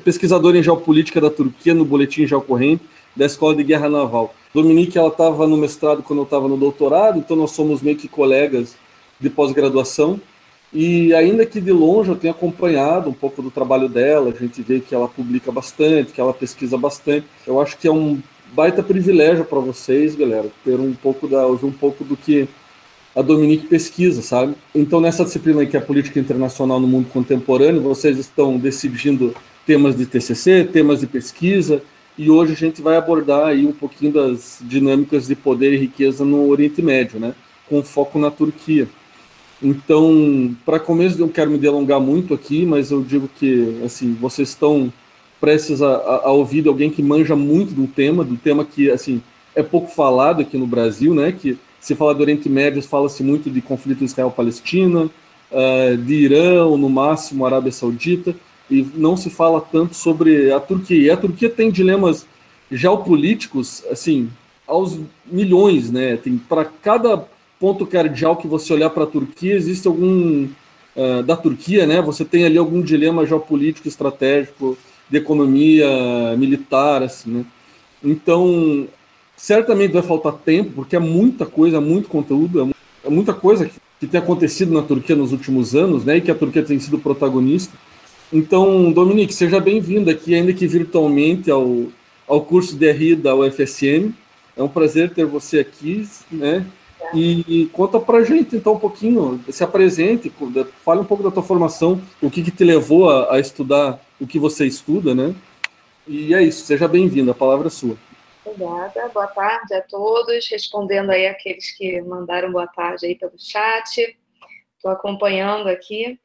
pesquisadora em geopolítica da Turquia no Boletim Geocorrente da Escola de Guerra Naval. Dominique, ela estava no mestrado quando eu estava no doutorado, então nós somos meio que colegas de pós-graduação. E ainda que de longe eu tenha acompanhado um pouco do trabalho dela, a gente vê que ela publica bastante, que ela pesquisa bastante. Eu acho que é um baita privilégio para vocês, galera, ter um pouco da, ouvir um pouco do que a Dominique pesquisa, sabe? Então, nessa disciplina que é a política internacional no mundo contemporâneo, vocês estão decidindo temas de TCC, temas de pesquisa, e hoje a gente vai abordar aí um pouquinho das dinâmicas de poder e riqueza no Oriente Médio, né? Com foco na Turquia. Então, para começo, eu não quero me delongar muito aqui, mas eu digo que, assim, vocês estão prestes a, a, a ouvir alguém que manja muito do tema, do tema que, assim, é pouco falado aqui no Brasil, né? Que se fala do Oriente Médio, fala-se muito de conflito Israel-Palestina, uh, de Irã, no máximo Arábia Saudita, e não se fala tanto sobre a Turquia. E a Turquia tem dilemas geopolíticos, assim, aos milhões, né? Tem para cada ponto cardeal que você olhar para a Turquia, existe algum uh, da Turquia, né? Você tem ali algum dilema geopolítico, estratégico, de economia militar, assim, né? Então, certamente vai faltar tempo, porque é muita coisa, muito conteúdo, é, é muita coisa que, que tem acontecido na Turquia nos últimos anos, né? E que a Turquia tem sido protagonista. Então, Dominique, seja bem-vindo aqui, ainda que virtualmente, ao, ao curso de RI da UFSM. É um prazer ter você aqui, né? E conta pra gente, então, um pouquinho, se apresente, fale um pouco da tua formação, o que, que te levou a, a, estudar o que você estuda, né? E é isso, seja bem-vindo, a palavra é sua. Obrigada, boa tarde a todos, respondendo aí aqueles que mandaram boa tarde aí pelo chat, estou acompanhando aqui.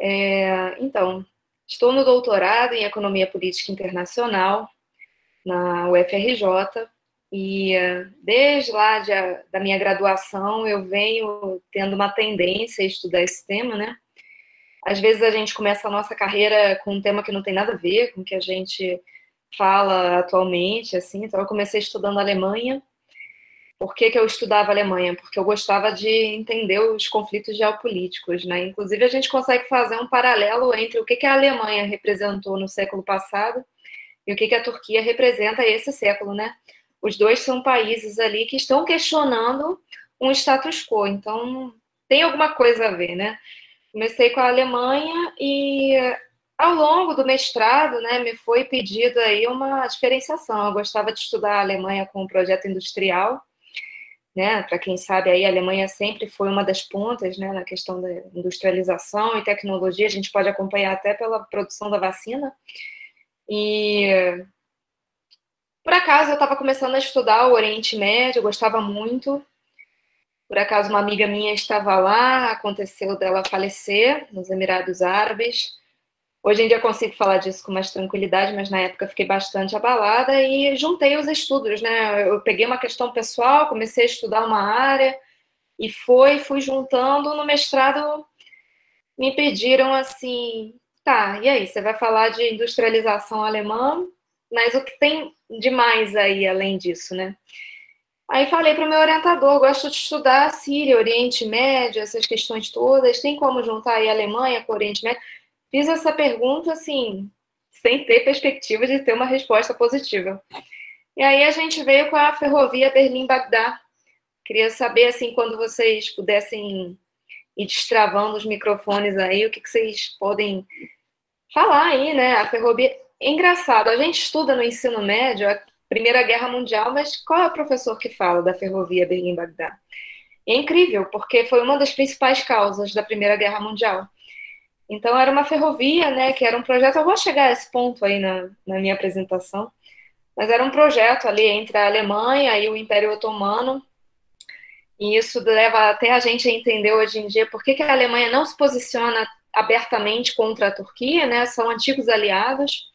É, então, estou no doutorado em Economia Política Internacional, na UFRJ, e desde lá de, da minha graduação, eu venho tendo uma tendência a estudar esse tema, né? Às vezes a gente começa a nossa carreira com um tema que não tem nada a ver com o que a gente fala atualmente, assim. Então eu comecei estudando Alemanha. Por que, que eu estudava Alemanha? Porque eu gostava de entender os conflitos geopolíticos, né? Inclusive a gente consegue fazer um paralelo entre o que, que a Alemanha representou no século passado e o que, que a Turquia representa esse século, né? Os dois são países ali que estão questionando um status quo, então tem alguma coisa a ver, né? Comecei com a Alemanha e ao longo do mestrado, né, me foi pedido aí uma diferenciação. Eu gostava de estudar a Alemanha com um projeto industrial, né? Para quem sabe aí, a Alemanha sempre foi uma das pontas, né, na questão da industrialização e tecnologia. A gente pode acompanhar até pela produção da vacina. E por acaso eu estava começando a estudar o Oriente Médio, eu gostava muito. Por acaso uma amiga minha estava lá, aconteceu dela falecer nos Emirados Árabes. Hoje em dia eu consigo falar disso com mais tranquilidade, mas na época fiquei bastante abalada e juntei os estudos, né? Eu peguei uma questão pessoal, comecei a estudar uma área e foi, fui juntando no mestrado. Me pediram assim, tá, e aí, você vai falar de industrialização alemã, mas o que tem demais aí além disso, né? Aí falei para o meu orientador, gosto de estudar Síria, Oriente Médio, essas questões todas, tem como juntar aí Alemanha com Oriente Médio? Fiz essa pergunta, assim, sem ter perspectiva de ter uma resposta positiva. E aí a gente veio com a ferrovia Berlim-Bagdá. Queria saber, assim, quando vocês pudessem ir destravando os microfones aí, o que, que vocês podem falar aí, né? A ferrovia, engraçado, a gente estuda no ensino médio a Primeira Guerra Mundial, mas qual é o professor que fala da ferrovia Berlim-Bagdá? É incrível, porque foi uma das principais causas da Primeira Guerra Mundial. Então, era uma ferrovia, né, que era um projeto, eu vou chegar a esse ponto aí na, na minha apresentação, mas era um projeto ali entre a Alemanha e o Império Otomano, e isso leva até a gente a entender hoje em dia por que, que a Alemanha não se posiciona abertamente contra a Turquia, né, são antigos aliados,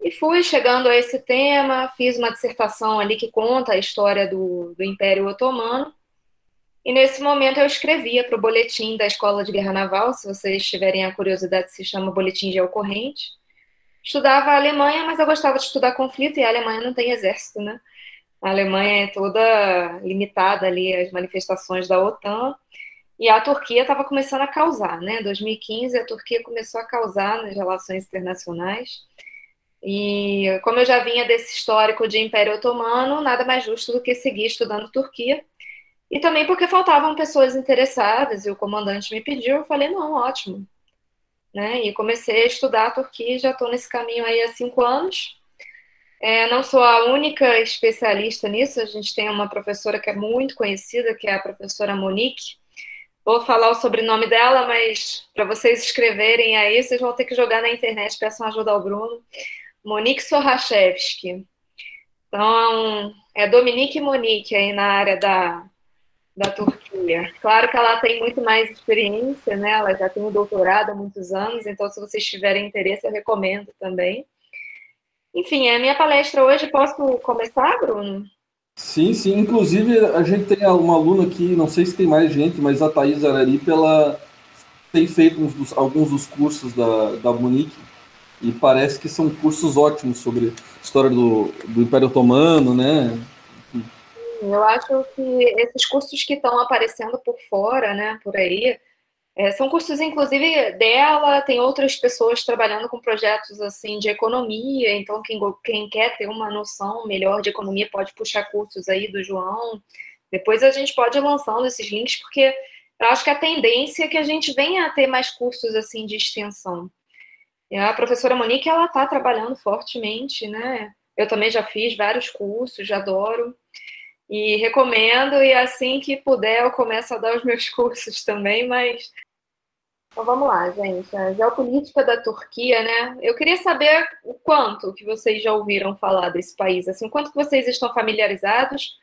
e fui chegando a esse tema, fiz uma dissertação ali que conta a história do, do Império Otomano. E nesse momento eu escrevia para o boletim da Escola de Guerra Naval, se vocês tiverem a curiosidade, se chama Boletim Geocorrente. Estudava a Alemanha, mas eu gostava de estudar conflito e a Alemanha não tem exército, né? A Alemanha é toda limitada ali às manifestações da OTAN. E a Turquia estava começando a causar, né? Em 2015, a Turquia começou a causar nas relações internacionais. E como eu já vinha desse histórico de Império Otomano, nada mais justo do que seguir estudando Turquia. E também porque faltavam pessoas interessadas e o comandante me pediu, eu falei, não, ótimo. Né? E comecei a estudar a Turquia, já estou nesse caminho aí há cinco anos. É, não sou a única especialista nisso, a gente tem uma professora que é muito conhecida, que é a professora Monique. Vou falar o sobrenome dela, mas para vocês escreverem aí, vocês vão ter que jogar na internet, peçam ajuda ao Bruno. Monique Sorachevski. Então, é Dominique Monique aí na área da, da Turquia. Claro que ela tem muito mais experiência, né? Ela já tem um doutorado há muitos anos, então se vocês tiverem interesse, eu recomendo também. Enfim, é a minha palestra hoje. Posso começar, Bruno? Sim, sim. Inclusive, a gente tem uma aluna aqui, não sei se tem mais gente, mas a Thaís Araripe, ela tem feito dos, alguns dos cursos da, da Monique e parece que são cursos ótimos sobre história do, do Império Otomano, né? Eu acho que esses cursos que estão aparecendo por fora, né, por aí, é, são cursos, inclusive, dela, tem outras pessoas trabalhando com projetos assim de economia, então quem, quem quer ter uma noção melhor de economia pode puxar cursos aí do João. Depois a gente pode ir lançando esses links, porque eu acho que a tendência é que a gente venha a ter mais cursos assim de extensão. E a professora Monique, ela está trabalhando fortemente, né? Eu também já fiz vários cursos, já adoro. E recomendo, e assim que puder, eu começo a dar os meus cursos também, mas. Então vamos lá, gente. A geopolítica da Turquia, né? Eu queria saber o quanto que vocês já ouviram falar desse país, assim, o quanto que vocês estão familiarizados,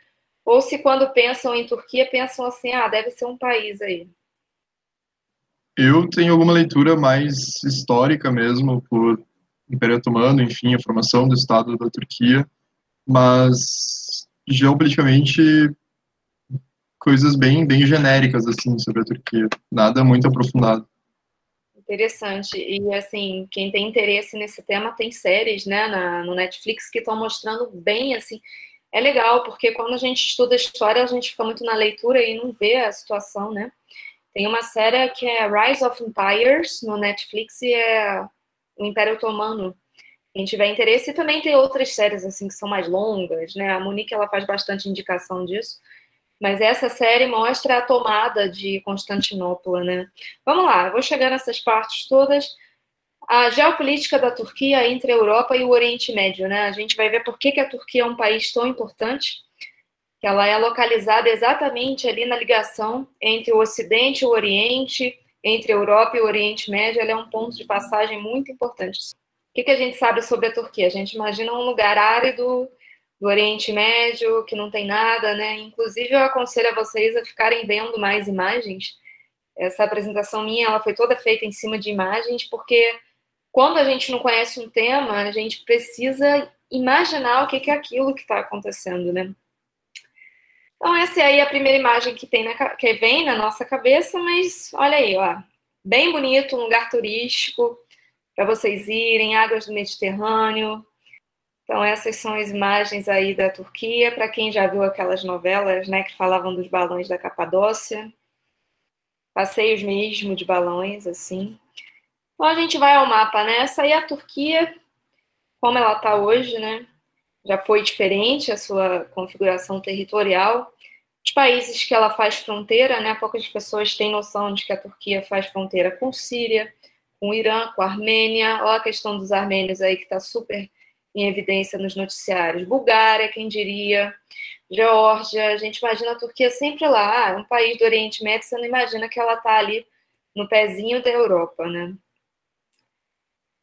ou se quando pensam em Turquia, pensam assim, ah, deve ser um país aí. Eu tenho alguma leitura mais histórica mesmo, por Império Otomano, enfim, a formação do Estado da Turquia, mas geopoliticamente coisas bem, bem genéricas assim sobre a Turquia, nada muito aprofundado. Interessante. E assim, quem tem interesse nesse tema tem séries, né, na, no Netflix que estão mostrando bem assim. É legal porque quando a gente estuda história, a gente fica muito na leitura e não vê a situação, né? Tem uma série que é Rise of Empires no Netflix e é o Império Otomano. Quem tiver interesse, e também tem outras séries assim que são mais longas, né? A Monique ela faz bastante indicação disso. Mas essa série mostra a tomada de Constantinopla, né? Vamos lá, vou chegar nessas partes todas. A geopolítica da Turquia entre a Europa e o Oriente Médio, né? A gente vai ver por que, que a Turquia é um país tão importante que ela é localizada exatamente ali na ligação entre o Ocidente e o Oriente, entre a Europa e o Oriente Médio, ela é um ponto de passagem muito importante. Que, que a gente sabe sobre a Turquia? A gente imagina um lugar árido do Oriente Médio, que não tem nada, né? Inclusive, eu aconselho a vocês a ficarem vendo mais imagens. Essa apresentação minha, ela foi toda feita em cima de imagens, porque quando a gente não conhece um tema, a gente precisa imaginar o que, que é aquilo que está acontecendo, né? Então, essa é aí a primeira imagem que, tem na, que vem na nossa cabeça, mas olha aí, ó, bem bonito, um lugar turístico para vocês irem, águas do Mediterrâneo. Então, essas são as imagens aí da Turquia, para quem já viu aquelas novelas, né, que falavam dos balões da Capadócia. Passeios mesmo de balões, assim. Então, a gente vai ao mapa, né? Essa aí é a Turquia, como ela está hoje, né? já foi diferente a sua configuração territorial. Os países que ela faz fronteira, né, poucas pessoas têm noção de que a Turquia faz fronteira com Síria, com Irã, com Armênia, olha a questão dos armênios aí que está super em evidência nos noticiários. Bulgária, quem diria, Geórgia, a gente imagina a Turquia sempre lá, ah, um país do Oriente Médio, você não imagina que ela está ali no pezinho da Europa, né?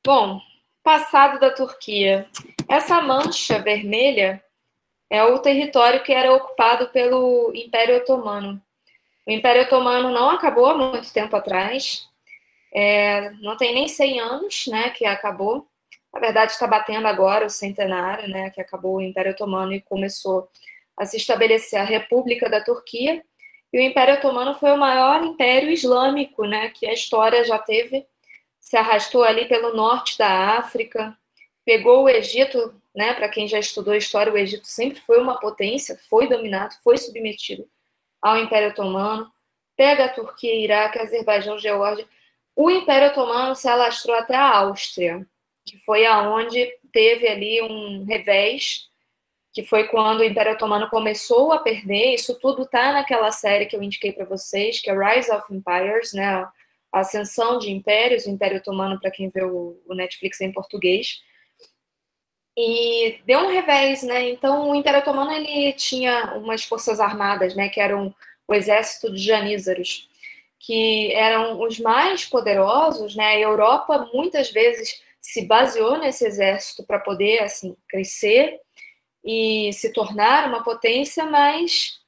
Bom, Passado da Turquia. Essa mancha vermelha é o território que era ocupado pelo Império Otomano. O Império Otomano não acabou há muito tempo atrás, é, não tem nem 100 anos né, que acabou. Na verdade, está batendo agora o centenário, né, que acabou o Império Otomano e começou a se estabelecer a República da Turquia. E o Império Otomano foi o maior império islâmico né, que a história já teve se arrastou ali pelo norte da África, pegou o Egito, né? Para quem já estudou história, o Egito sempre foi uma potência, foi dominado, foi submetido ao Império Otomano, pega a Turquia, Iraque, Azerbaijão, Geórgia. O Império Otomano se alastrou até a Áustria, que foi aonde teve ali um revés, que foi quando o Império Otomano começou a perder. Isso tudo tá naquela série que eu indiquei para vocês, que é Rise of Empires, né? A Ascensão de Impérios, o Império Otomano, para quem vê o, o Netflix em português. E deu um revés, né? Então, o Império Otomano ele tinha umas forças armadas, né? Que eram o exército de janízaros, que eram os mais poderosos, né? A Europa muitas vezes se baseou nesse exército para poder assim crescer e se tornar uma potência, mas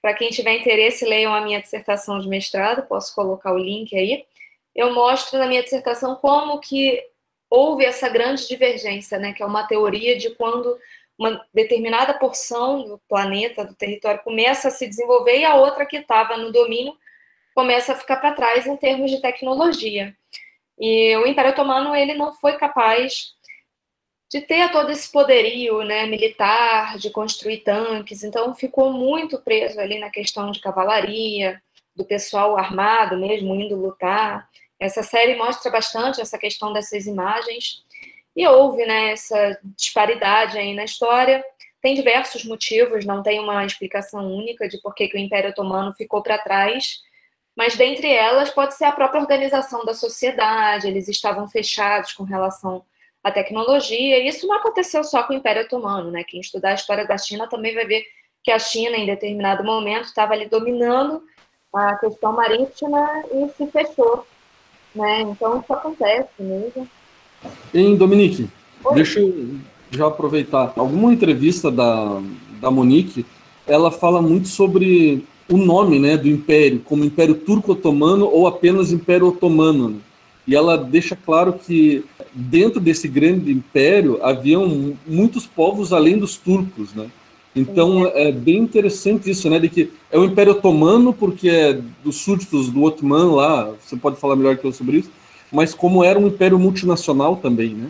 para quem tiver interesse, leiam a minha dissertação de mestrado, posso colocar o link aí. Eu mostro na minha dissertação como que houve essa grande divergência, né, que é uma teoria de quando uma determinada porção do planeta, do território, começa a se desenvolver e a outra que estava no domínio começa a ficar para trás em termos de tecnologia. E o Império Otomano ele não foi capaz de ter todo esse poderio né, militar, de construir tanques, então ficou muito preso ali na questão de cavalaria, do pessoal armado mesmo indo lutar. Essa série mostra bastante essa questão dessas imagens e houve né, essa disparidade aí na história. Tem diversos motivos, não tem uma explicação única de por que, que o Império Otomano ficou para trás, mas dentre elas pode ser a própria organização da sociedade, eles estavam fechados com relação à tecnologia, e isso não aconteceu só com o Império Otomano, né? Quem estudar a história da China também vai ver que a China, em determinado momento, estava ali dominando a questão marítima e se fechou, né? Então isso acontece mesmo. Em Dominique, Oi? deixa eu já aproveitar. Alguma entrevista da, da Monique, ela fala muito sobre o nome né, do império, como Império Turco-Otomano ou apenas Império Otomano. Né? E ela deixa claro que dentro desse grande império haviam muitos povos além dos turcos, né? Então é bem interessante isso, né? De que é o Império Otomano porque é dos súditos do Otman lá. Você pode falar melhor que eu sobre isso mas como era um império multinacional também, né?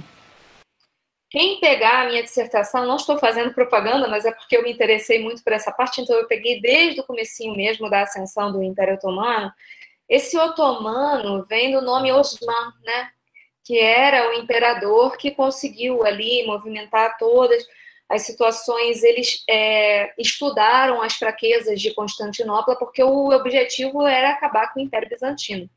Quem pegar a minha dissertação, não estou fazendo propaganda, mas é porque eu me interessei muito por essa parte, então eu peguei desde o comecinho mesmo da ascensão do Império Otomano. Esse otomano vem do nome Osman, né? Que era o imperador que conseguiu ali movimentar todas as situações. Eles é, estudaram as fraquezas de Constantinopla porque o objetivo era acabar com o Império Bizantino.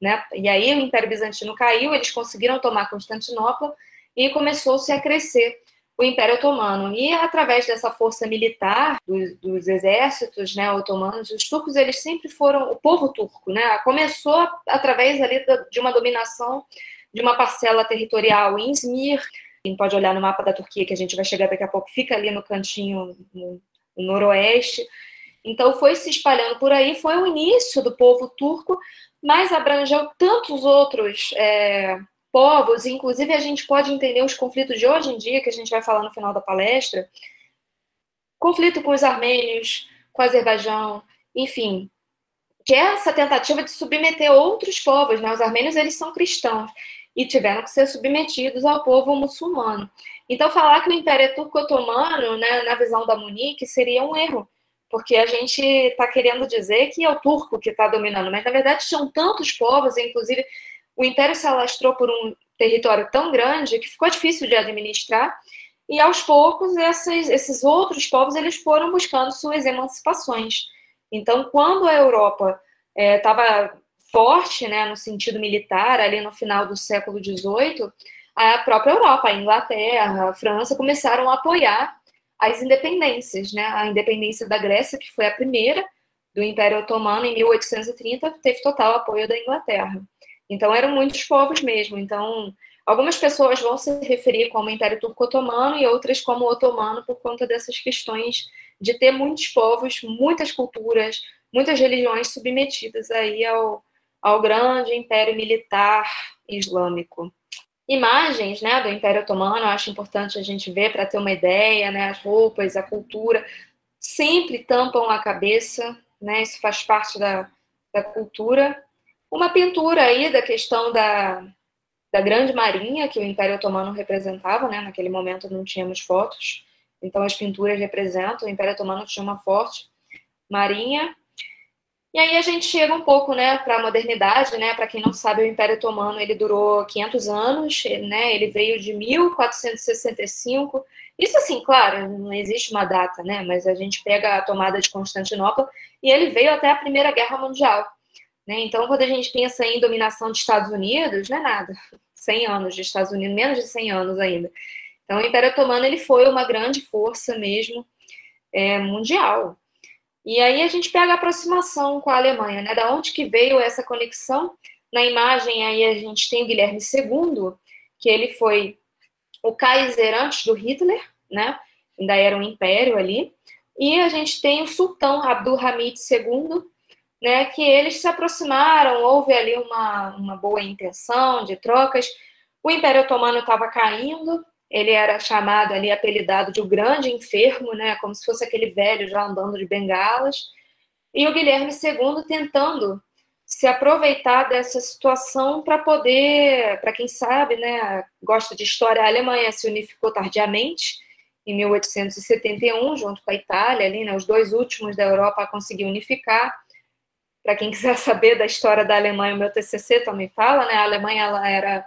Né? E aí o Império Bizantino caiu, eles conseguiram tomar Constantinopla e começou-se a crescer o Império Otomano. E através dessa força militar dos, dos, exércitos né, otomanos, os turcos eles sempre foram o povo turco, né? Começou através ali de uma dominação de uma parcela territorial em Izmir. Quem pode olhar no mapa da Turquia, que a gente vai chegar daqui a pouco, fica ali no cantinho no, no noroeste. Então foi se espalhando por aí, foi o início do povo turco, mas abrangeu tantos outros é, povos, inclusive a gente pode entender os conflitos de hoje em dia, que a gente vai falar no final da palestra, conflito com os armênios, com o Azerbaijão, enfim, que é essa tentativa de submeter outros povos, né? Os armênios, eles são cristãos e tiveram que ser submetidos ao povo muçulmano. Então, falar que o Império Turco-Otomano, né, na visão da Munique, seria um erro, porque a gente está querendo dizer que é o turco que está dominando, mas na verdade são tantos povos, inclusive o império se alastrou por um território tão grande que ficou difícil de administrar, e aos poucos esses, outros povos eles foram buscando suas emancipações. Então, quando a Europa estava é, forte, né, no sentido militar, ali no final do século XVIII, a própria Europa, a Inglaterra, a França começaram a apoiar as independências, né? A independência da Grécia, que foi a primeira do Império Otomano em 1830, teve total apoio da Inglaterra. Então eram muitos povos mesmo. Então algumas pessoas vão se referir como Império Turco-Otomano e outras como Otomano por conta dessas questões de ter muitos povos, muitas culturas, muitas religiões submetidas aí ao, ao grande império militar islâmico imagens né, do Império Otomano, eu acho importante a gente ver para ter uma ideia, né, as roupas, a cultura, sempre tampam a cabeça, né, isso faz parte da, da cultura. Uma pintura aí da questão da, da grande marinha que o Império Otomano representava, né, naquele momento não tínhamos fotos, então as pinturas representam, o Império Otomano tinha uma forte marinha, E aí a gente chega um pouco, né, para a modernidade, né? Para quem não sabe, o Império Otomano ele durou 500 anos, né? Ele veio de 1465. Isso assim, claro, não existe uma data, né? Mas a gente pega a tomada de Constantinopla e ele veio até a Primeira Guerra Mundial. Né? Então, quando a gente pensa em dominação dos Estados Unidos, não é nada. 100 anos de Estados Unidos, menos de 100 anos ainda. Então, o Império Otomano ele foi uma grande força mesmo é, mundial. E aí a gente pega a aproximação com a Alemanha, né? Da onde que veio essa conexão? Na imagem aí a gente tem o Guilherme II, que ele foi o Kaiser antes do Hitler, né? Ainda era um império ali. E a gente tem o sultão Abdulhamid II, né? Que eles se aproximaram, houve ali uma, uma boa intenção de trocas. O Império Otomano estava caindo, ele era chamado ali, apelidado de o grande enfermo, né, como se fosse aquele velho já andando de bengalas. E o Guilherme II tentando se aproveitar dessa situação para poder, para quem sabe, né, gosta de história, a Alemanha se unificou tardiamente, em 1871, junto com a Itália, ali, né, os dois últimos da Europa a conseguir unificar. Para quem quiser saber da história da Alemanha, o meu TCC também fala, né, a Alemanha ela era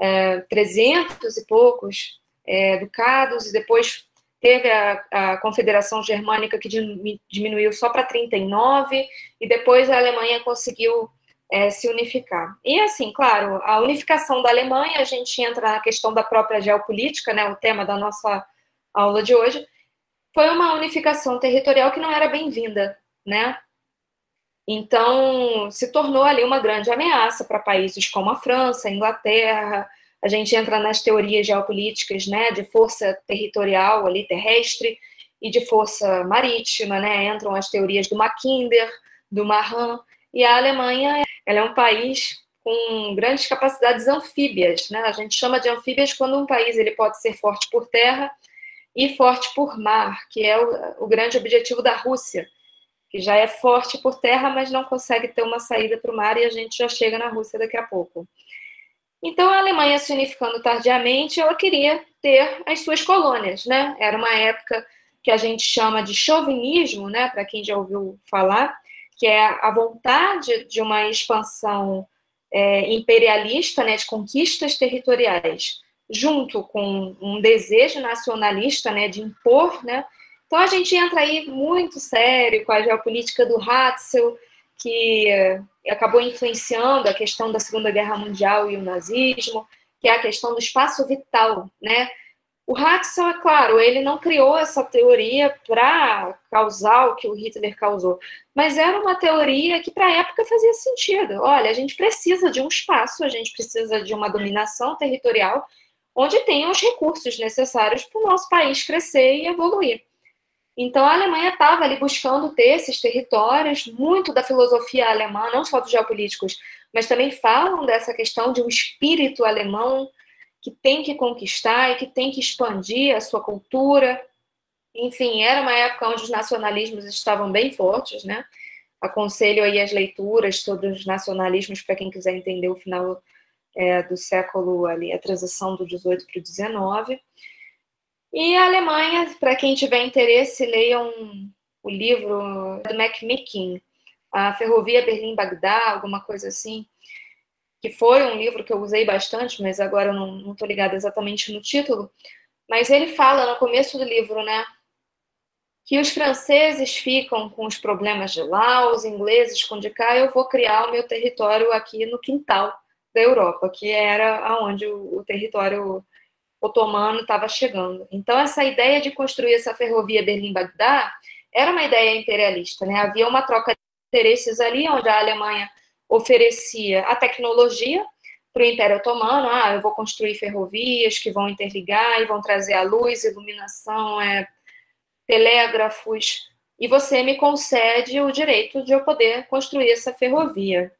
é, 300 e poucos é, e depois teve a, a, Confederação Germânica que diminuiu só para 39, e depois a Alemanha conseguiu é, se unificar. E assim, claro, a unificação da Alemanha, a gente entra na questão da própria geopolítica, né, o tema da nossa aula de hoje, foi uma unificação territorial que não era bem-vinda, né? Então, se tornou ali uma grande ameaça para países como a França, a Inglaterra. A gente entra nas teorias geopolíticas, né, de força territorial ali terrestre e de força marítima, né? Entram as teorias do Mackinder, do Mahan, e a Alemanha, ela é um país com grandes capacidades anfíbias, né? A gente chama de anfíbias quando um país ele pode ser forte por terra e forte por mar, que é o, o grande objetivo da Rússia que já é forte por terra, mas não consegue ter uma saída para o mar, e a gente já chega na Rússia daqui a pouco. Então, a Alemanha se unificando tardiamente, ela queria ter as suas colônias, né? Era uma época que a gente chama de chauvinismo, né? Para quem já ouviu falar, que é a vontade de uma expansão é, imperialista, né? De conquistas territoriais, junto com um desejo nacionalista, né? De impor, né? Então a gente entra aí muito sério com a geopolítica do Hatzel, que eh, acabou influenciando a questão da Segunda Guerra Mundial e o nazismo, que é a questão do espaço vital, né? O Hatzel, é claro, ele não criou essa teoria para causar o que o Hitler causou, mas era uma teoria que para a época fazia sentido. Olha, a gente precisa de um espaço, a gente precisa de uma dominação territorial onde tenha os recursos necessários para o nosso país crescer e evoluir. Então, a Alemanha estava ali buscando ter esses territórios, muito da filosofia alemã, não só dos geopolíticos, mas também falam dessa questão de um espírito alemão que tem que conquistar e que tem que expandir a sua cultura. Enfim, era uma época onde os nacionalismos estavam bem fortes, né? Aconselho aí as leituras sobre os nacionalismos para quem quiser entender o final é, do século ali, a transição do 18 para o 19. E a Alemanha, para quem tiver interesse, leiam o livro do Macmillan, A Ferrovia Berlim-Bagdá, alguma coisa assim, que foi um livro que eu usei bastante, mas agora eu não estou ligada exatamente no título. Mas ele fala no começo do livro, né, que os franceses ficam com os problemas de lá, os ingleses com de cá, eu vou criar o meu território aqui no quintal da Europa, que era aonde o território otomano estava chegando. Então, essa ideia de construir essa ferrovia Berlim-Bagdá era uma ideia imperialista. Né? Havia uma troca de interesses ali, onde a Alemanha oferecia a tecnologia para o Império Otomano. Ah, eu vou construir ferrovias que vão interligar e vão trazer a luz, iluminação, é, telégrafos, e você me concede o direito de eu poder construir essa ferrovia.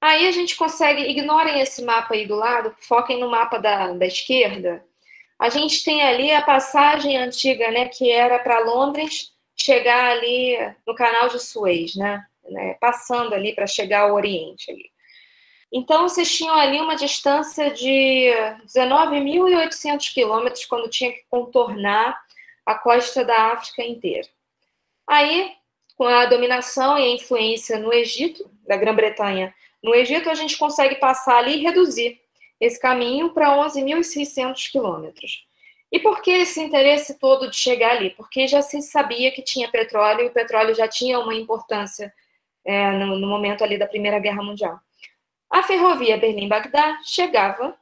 Aí a gente consegue, ignorem esse mapa aí do lado, foquem no mapa da, da esquerda. A gente tem ali a passagem antiga, né, que era para Londres, chegar ali no canal de Suez, né, né passando ali para chegar ao Oriente ali. Então, vocês tinham ali uma distância de 19.800 quilômetros quando tinha que contornar a costa da África inteira. Aí, com a dominação e a influência no Egito, da Grã-Bretanha, no Egito, a gente consegue passar ali e reduzir esse caminho para 11.600 quilômetros. E por que esse interesse todo de chegar ali? Porque já se sabia que tinha petróleo e o petróleo já tinha uma importância é, no, no, momento ali da Primeira Guerra Mundial. A ferrovia Berlim-Bagdá chegava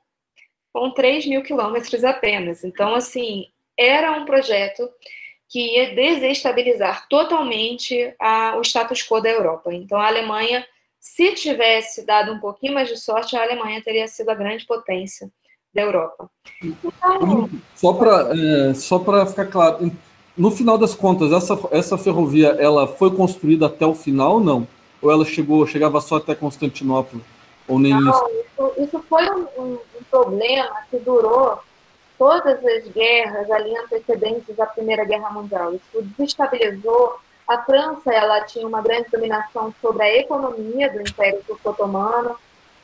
com 3 mil quilômetros apenas. Então, assim, era um projeto que ia desestabilizar totalmente a, o status quo da Europa. Então, a Alemanha, se tivesse dado um pouquinho mais de sorte, a Alemanha teria sido a grande potência da Europa. Então, só para é, só para ficar claro, no final das contas, essa, essa ferrovia ela foi construída até o final ou não? Ou ela chegou chegava só até Constantinopla? Ou nem não, isso? isso, foi um, um, um problema que durou todas as guerras ali antecedentes à Primeira Guerra Mundial. Isso desestabilizou. A França ela tinha uma grande dominação sobre a economia do Império Turco-Otomano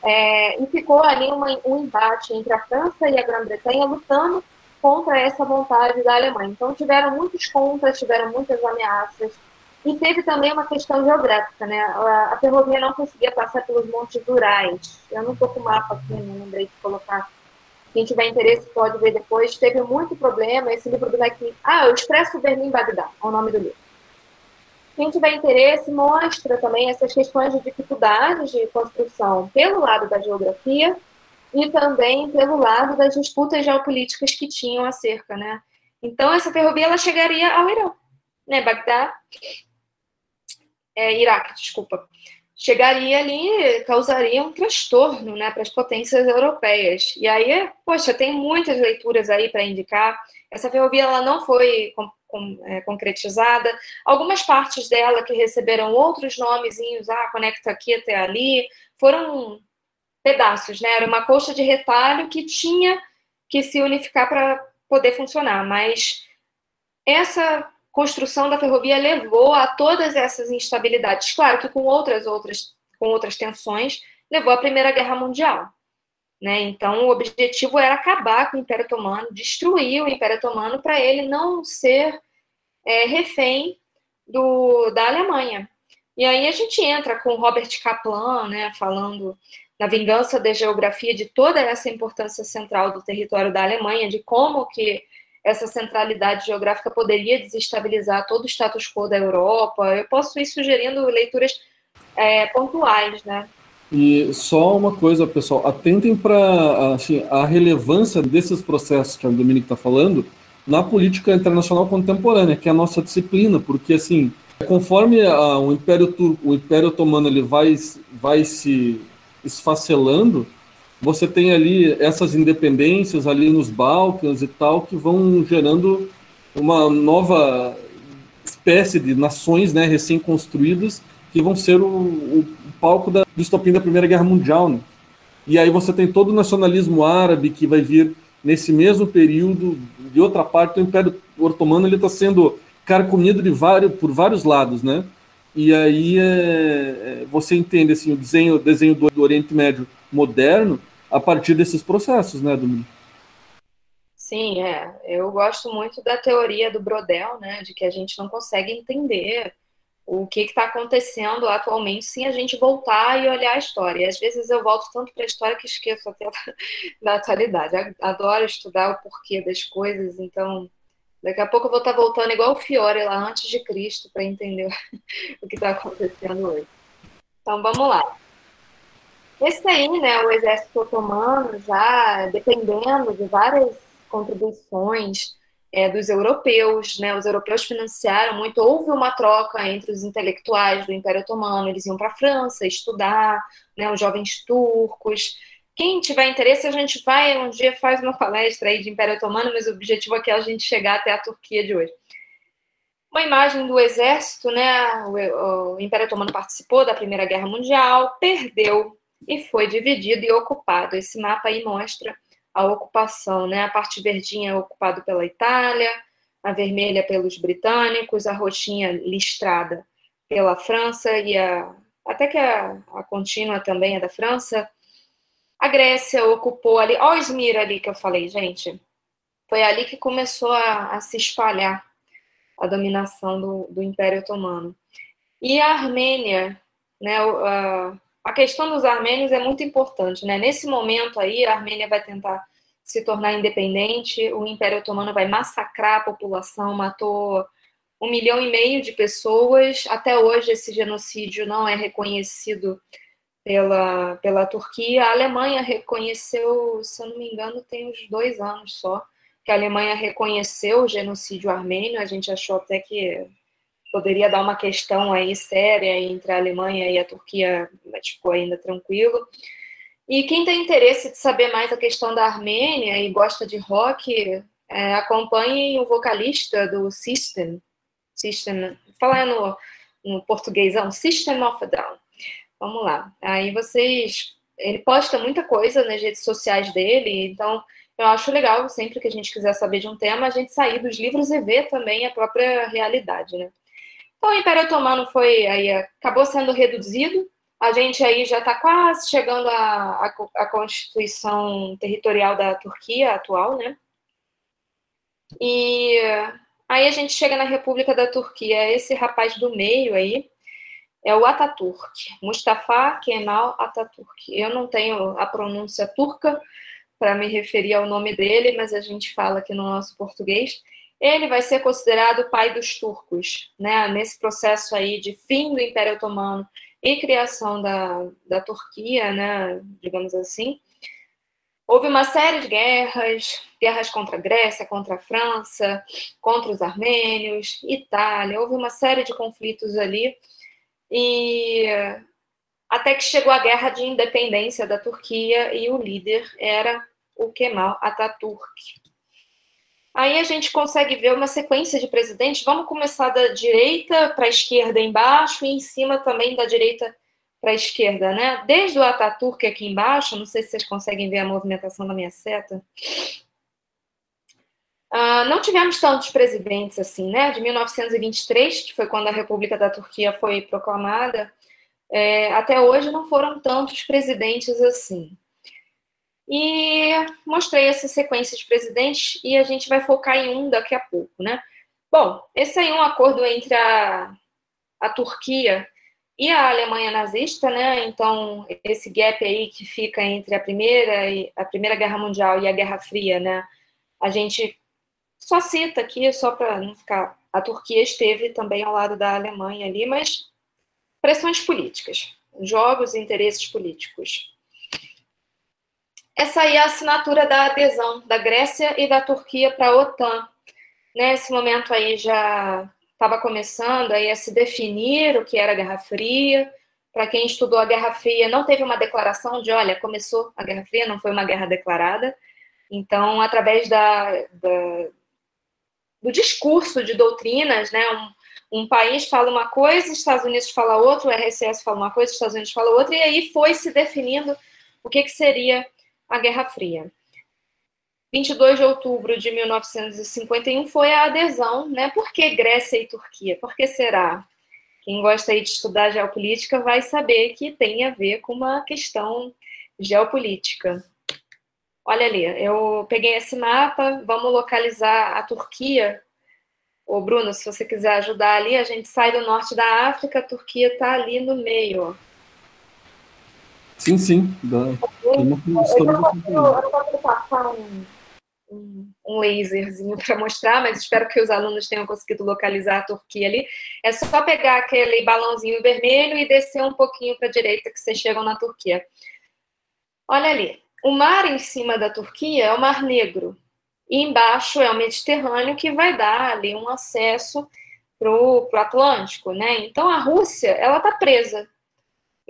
é, e ficou ali uma, um embate entre a França e a Grã-Bretanha lutando contra essa vontade da Alemanha. Então tiveram muitos contras, tiveram muitas ameaças e teve também uma questão geográfica, né? A, a ferrovia não conseguia passar pelos montes Urais. Eu não estou com o mapa aqui, não lembrei de colocar. Quem tiver interesse pode ver depois. Teve muito problema. Esse livro do Beck. Ah, o Expresso Berlim-Bagdá, é o nome do livro. Quem tiver interesse, mostra também essas questões de dificuldades de construção pelo lado da geografia e também pelo lado das disputas geopolíticas que tinham acerca, né? Então, essa ferrovia ela chegaria ao Irã, né? Bagdá, é, Iraque, desculpa. Chegaria ali, causaria um transtorno, né, para as potências europeias. E aí, poxa, tem muitas leituras aí para indicar. Essa ferrovia ela não foi com, é, concretizada. Algumas partes dela que receberam outros nomezinhos, ah, conecta aqui até ali, foram pedaços, né? Era uma coxa de retalho que tinha que se unificar para poder funcionar, mas essa construção da ferrovia levou a todas essas instabilidades. Claro que com outras outras com outras tensões, levou à Primeira Guerra Mundial. Né? Então, o objetivo era acabar com o Império Otomano, destruir o Império Otomano para ele não ser é, refém do, da Alemanha. E aí a gente entra com Robert Kaplan, né, falando na vingança da geografia de toda essa importância central do território da Alemanha, de como que essa centralidade geográfica poderia desestabilizar todo o status quo da Europa. Eu posso ir sugerindo leituras é, pontuais, né? E só uma coisa, pessoal, atentem para assim, a relevância desses processos que a Dominique está falando na política internacional contemporânea, que é a nossa disciplina, porque assim, conforme a, o Império Turco, o Império Otomano ele vai, vai se esfacelando, você tem ali essas independências ali nos Balcãs e tal que vão gerando uma nova espécie de nações, né, recém-construídas que vão ser o, o palco da, do estopim da Primeira Guerra Mundial. Né? E aí você tem todo o nacionalismo árabe que vai vir nesse mesmo período. De outra parte, o Império Otomano está sendo carcomido de vários, por vários lados, né? E aí é, é, você entende assim, o desenho, desenho do, do, Oriente Médio moderno a partir desses processos, né, Domingos? Sim, é. Eu gosto muito da teoria do Brodel, né, de que a gente não consegue entender o que está acontecendo atualmente sem a gente voltar e olhar a história. E às vezes eu volto tanto para a história que esqueço até da, atualidade. Adoro estudar o porquê das coisas, então daqui a pouco eu vou estar tá voltando igual o Fiore lá antes de Cristo para entender o que está acontecendo hoje. Então vamos lá. Esse aí, né, o exército otomano já dependendo de várias contribuições é, dos europeus, né? Os europeus financiaram muito. Houve uma troca entre os intelectuais do Império Otomano. Eles iam para a França estudar, né? Os jovens turcos. Quem tiver interesse, a gente vai um dia faz uma palestra aí de Império Otomano, mas o objetivo aqui é a gente chegar até a Turquia de hoje. Uma imagem do exército, né? O, o Império Otomano participou da Primeira Guerra Mundial, perdeu e foi dividido e ocupado. Esse mapa aí mostra a ocupação, né? A parte verdinha é ocupada pela Itália, a vermelha pelos britânicos, a roxinha listrada pela França e a até que a, a contínua também é da França. A Grécia ocupou ali, ó o Esmir ali que eu falei, gente. Foi ali que começou a, a se espalhar a dominação do, do Império Otomano. E a Armênia, né, a questão dos armênios é muito importante, né? Nesse momento aí, a Armênia vai tentar se tornar independente, o Império Otomano vai massacrar a população, matou um milhão e meio de pessoas. Até hoje, esse genocídio não é reconhecido pela, pela Turquia. A Alemanha reconheceu, se eu não me engano, tem uns dois anos só, que a Alemanha reconheceu o genocídio armênio. A gente achou até que poderia dar uma questão aí séria entre a Alemanha e a Turquia, mas ficou ainda tranquilo. E quem tem interesse de saber mais a questão da Armênia e gosta de rock, é, acompanhem o vocalista do System, System, falar no, no portuguêsão, System of a Down. Vamos lá. Aí vocês, ele posta muita coisa nas redes sociais dele, então eu acho legal sempre que a gente quiser saber de um tema, a gente sair dos livros e ver também a própria realidade, né? Então, o Império Otomano foi aí acabou sendo reduzido. A gente aí já está quase chegando à, à, constituição territorial da Turquia atual, né? E aí a gente chega na República da Turquia. Esse rapaz do meio aí é o Ataturk, Mustafa Kemal Ataturk. Eu não tenho a pronúncia turca para me referir ao nome dele, mas a gente fala aqui no nosso português ele vai ser considerado pai dos turcos, né? Nesse processo aí de fim do Império Otomano e criação da, da Turquia, né? Digamos assim. Houve uma série de guerras, guerras contra a Grécia, contra a França, contra os armênios, Itália, houve uma série de conflitos ali. E até que chegou a guerra de independência da Turquia e o líder era o Kemal Atatürk. Aí a gente consegue ver uma sequência de presidentes. Vamos começar da direita para a esquerda embaixo e em cima também da direita para a esquerda, né? Desde o Ataturk aqui embaixo, não sei se vocês conseguem ver a movimentação da minha seta. Uh, não tivemos tantos presidentes assim, né? De 1923, que foi quando a República da Turquia foi proclamada, é, até hoje não foram tantos presidentes assim. E mostrei essa sequência de presidentes e a gente vai focar em um daqui a pouco, né? Bom, esse aí é um acordo entre a, a Turquia e a Alemanha nazista, né? Então, esse gap aí que fica entre a primeira e a Primeira Guerra Mundial e a Guerra Fria, né? A gente só cita aqui só para não ficar a Turquia esteve também ao lado da Alemanha ali, mas pressões políticas, jogos e interesses políticos. Essa aí é a assinatura da adesão da Grécia e da Turquia para a OTAN. Nesse momento aí já estava começando aí a se definir o que era a Guerra Fria. Para quem estudou a Guerra Fria, não teve uma declaração de, olha, começou a Guerra Fria, não foi uma guerra declarada. Então, através da, da do discurso de doutrinas, né, um, um país fala uma coisa, os Estados Unidos fala outra, o RSS fala uma coisa, os Estados Unidos fala outra, e aí foi se definindo o que, que seria a Guerra Fria. 22 de outubro de 1951 foi a adesão, né? Por que Grécia e Turquia? Por que será? Quem gosta aí de estudar geopolítica vai saber que tem a ver com uma questão geopolítica. Olha ali, eu peguei esse mapa, vamos localizar a Turquia. Ô Bruno, se você quiser ajudar ali, a gente sai do norte da África, a Turquia está ali no meio, ó. Sim, sim. Eu, não posso passar um, um, um laserzinho para mostrar, mas espero que os alunos tenham conseguido localizar a Turquia ali. É só pegar aquele balãozinho vermelho e descer um pouquinho para a direita que vocês chegam na Turquia. Olha ali. O mar em cima da Turquia é o Mar Negro. E embaixo é o Mediterrâneo, que vai dar ali um acesso para o Atlântico, né? Então a Rússia, ela está presa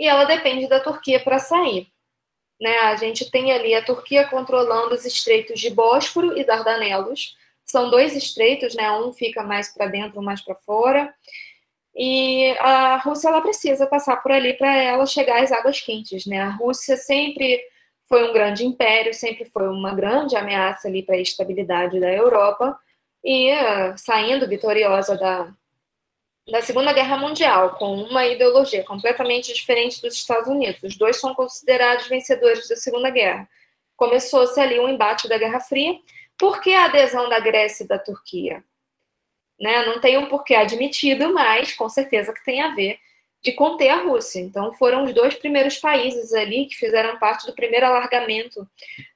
e ela depende da Turquia para sair. Né? A gente tem ali a Turquia controlando os estreitos de Bósforo e Dardanelos. São dois estreitos, né? Um fica mais para dentro, um mais para fora. E a Rússia ela precisa passar por ali para ela chegar às águas quentes, né? A Rússia sempre foi um grande império, sempre foi uma grande ameaça ali para a estabilidade da Europa e uh, saindo vitoriosa da, da Segunda Guerra Mundial, com uma ideologia completamente diferente dos Estados Unidos. Os dois são considerados vencedores da Segunda Guerra. Começou-se ali um embate da Guerra Fria. Por que a adesão da Grécia e da Turquia? né? Não tem um porquê admitido, mas com certeza que tem a ver de conter a Rússia. Então, foram os dois primeiros países ali que fizeram parte do primeiro alargamento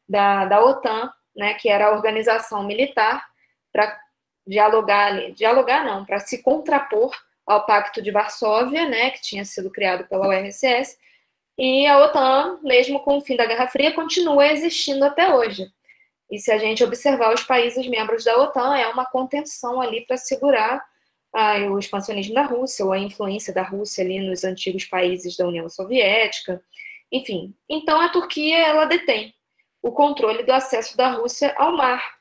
da, da OTAN, né, que era a organização militar, para dialogar, dialogar não, para se contrapor ao Pacto de Varsóvia, né, que tinha sido criado pela URSS, e a OTAN, mesmo com o fim da Guerra Fria, continua existindo até hoje. E se a gente observar os países membros da OTAN, é uma contenção ali para segurar ah, o expansionismo da Rússia ou a influência da Rússia ali nos antigos países da União Soviética, enfim. Então a Turquia ela detém o controle do acesso da Rússia ao mar.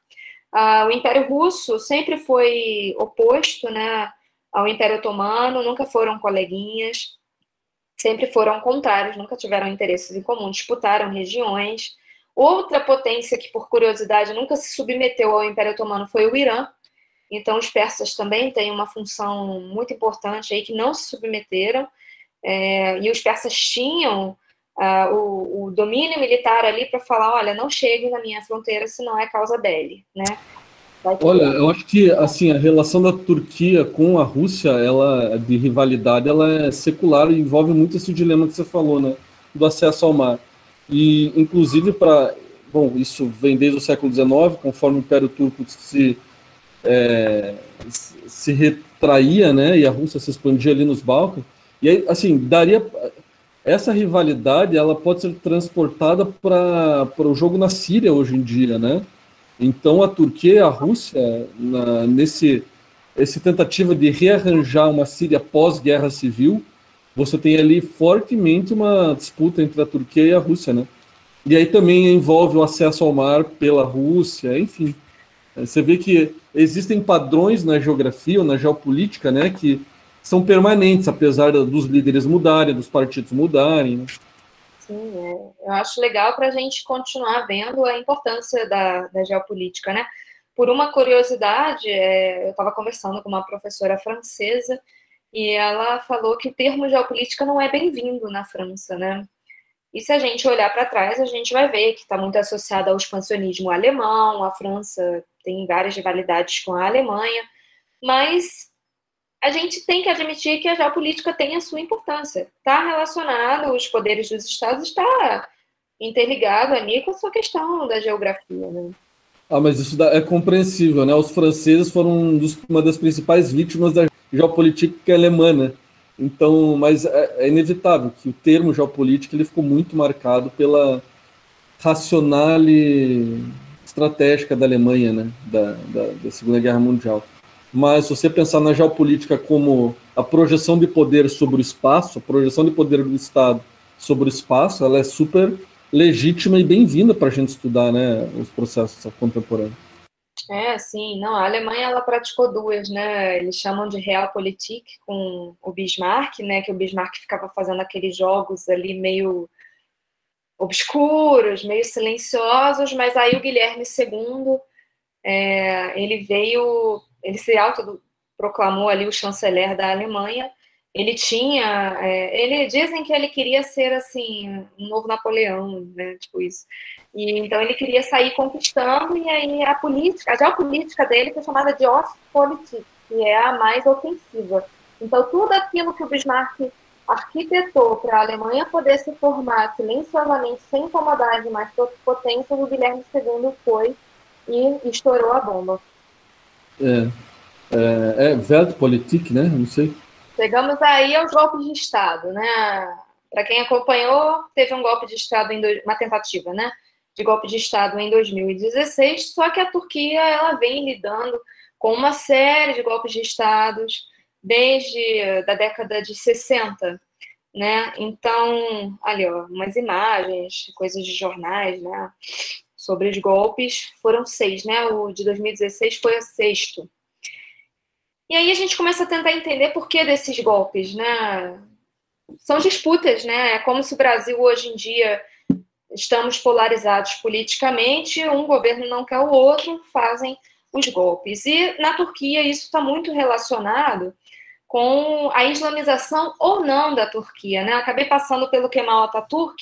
Ah, o Império Russo sempre foi oposto, né, ao Império Otomano, nunca foram coleguinhas, sempre foram contrários, nunca tiveram interesses em comum, disputaram regiões. Outra potência que, por curiosidade, nunca se submeteu ao Império Otomano foi o Irã. Então, os persas também têm uma função muito importante aí, que não se submeteram. É, e os persas tinham uh, o, o, domínio militar ali para falar, olha, não chegue na minha fronteira se não é causa dele, né? Olha, eu acho que assim a relação da Turquia com a Rússia, ela de rivalidade, ela é secular e envolve muito esse dilema que você falou, né, do acesso ao mar. E, inclusive, para. Bom, isso vem desde o século XIX, conforme o Império Turco se, é, se retraía, né, e a Rússia se expandia ali nos Balcãs. E aí, assim, daria. Essa rivalidade ela pode ser transportada para o jogo na Síria hoje em dia, né? Então a Turquia e a Rússia, na, nesse essa tentativa de rearranjar uma Síria pós-guerra civil, você tem ali fortemente uma disputa entre a Turquia e a Rússia, né? E aí também envolve o acesso ao mar pela Rússia, enfim. Você vê que existem padrões na geografia ou na geopolítica, né, que são permanentes, apesar dos líderes mudarem, dos partidos mudarem. Né? Sim, é. eu acho legal para a gente continuar vendo a importância da, da geopolítica, né? Por uma curiosidade, é, eu estava conversando com uma professora francesa e ela falou que o termo geopolítica não é bem-vindo na França, né? E se a gente olhar para trás, a gente vai ver que está muito associado ao expansionismo alemão, a França tem várias rivalidades com a Alemanha, mas a gente tem que admitir que a geopolítica tem a sua importância. Está relacionado, os poderes dos estados está interligado ali com a sua questão da geografia, né? Ah, mas isso é compreensível, né? Os franceses foram uma das principais vítimas da geopolítica alemã, né? Então, mas é, é, inevitável que o termo geopolítica ele ficou muito marcado pela racionale estratégica da Alemanha, né? Da, da, da Segunda Guerra Mundial. Mas se você pensar na geopolítica como a projeção de poder sobre o espaço, a projeção de poder do Estado sobre o espaço, ela é super legítima e bem-vinda para a gente estudar, né, os processos contemporâneos. É, sim, não, a Alemanha ela praticou duas, né? Eles chamam de Realpolitik com o Bismarck, né? Que o Bismarck ficava fazendo aqueles jogos ali meio obscuros, meio silenciosos, mas aí o Guilherme II é, ele veio, ele se autoproclamou ali o chanceler da Alemanha ele tinha, é, ele dizem que ele queria ser assim um novo Napoleão, né, tipo isso. E então ele queria sair conquistando e aí a política, a geopolítica dele foi chamada de Ostpolitik, que é a mais ofensiva. Então tudo aquilo que o Bismarck arquitetou para a Alemanha poder se formar silenciosamente, sem incomodar demais potências, o Guilherme II foi e estourou a bomba. É, é, é Weltpolitik, né? Não sei. Chegamos aí aos golpes de Estado, né? Para quem acompanhou, teve um golpe de Estado, em do... uma tentativa, né? De golpe de Estado em 2016, só que a Turquia ela vem lidando com uma série de golpes de Estados desde da década de 60, né? Então, ali, ó, umas imagens, coisas de jornais, né? Sobre os golpes, foram seis, né? O de 2016 foi o sexto. E aí a gente começa a tentar entender por que desses golpes, né? São disputas, né? É como se o Brasil hoje em dia estamos polarizados politicamente, um governo não quer o outro, fazem os golpes. E na Turquia isso está muito relacionado com a islamização ou não da Turquia, né? Acabei passando pelo Kemal Atatürk.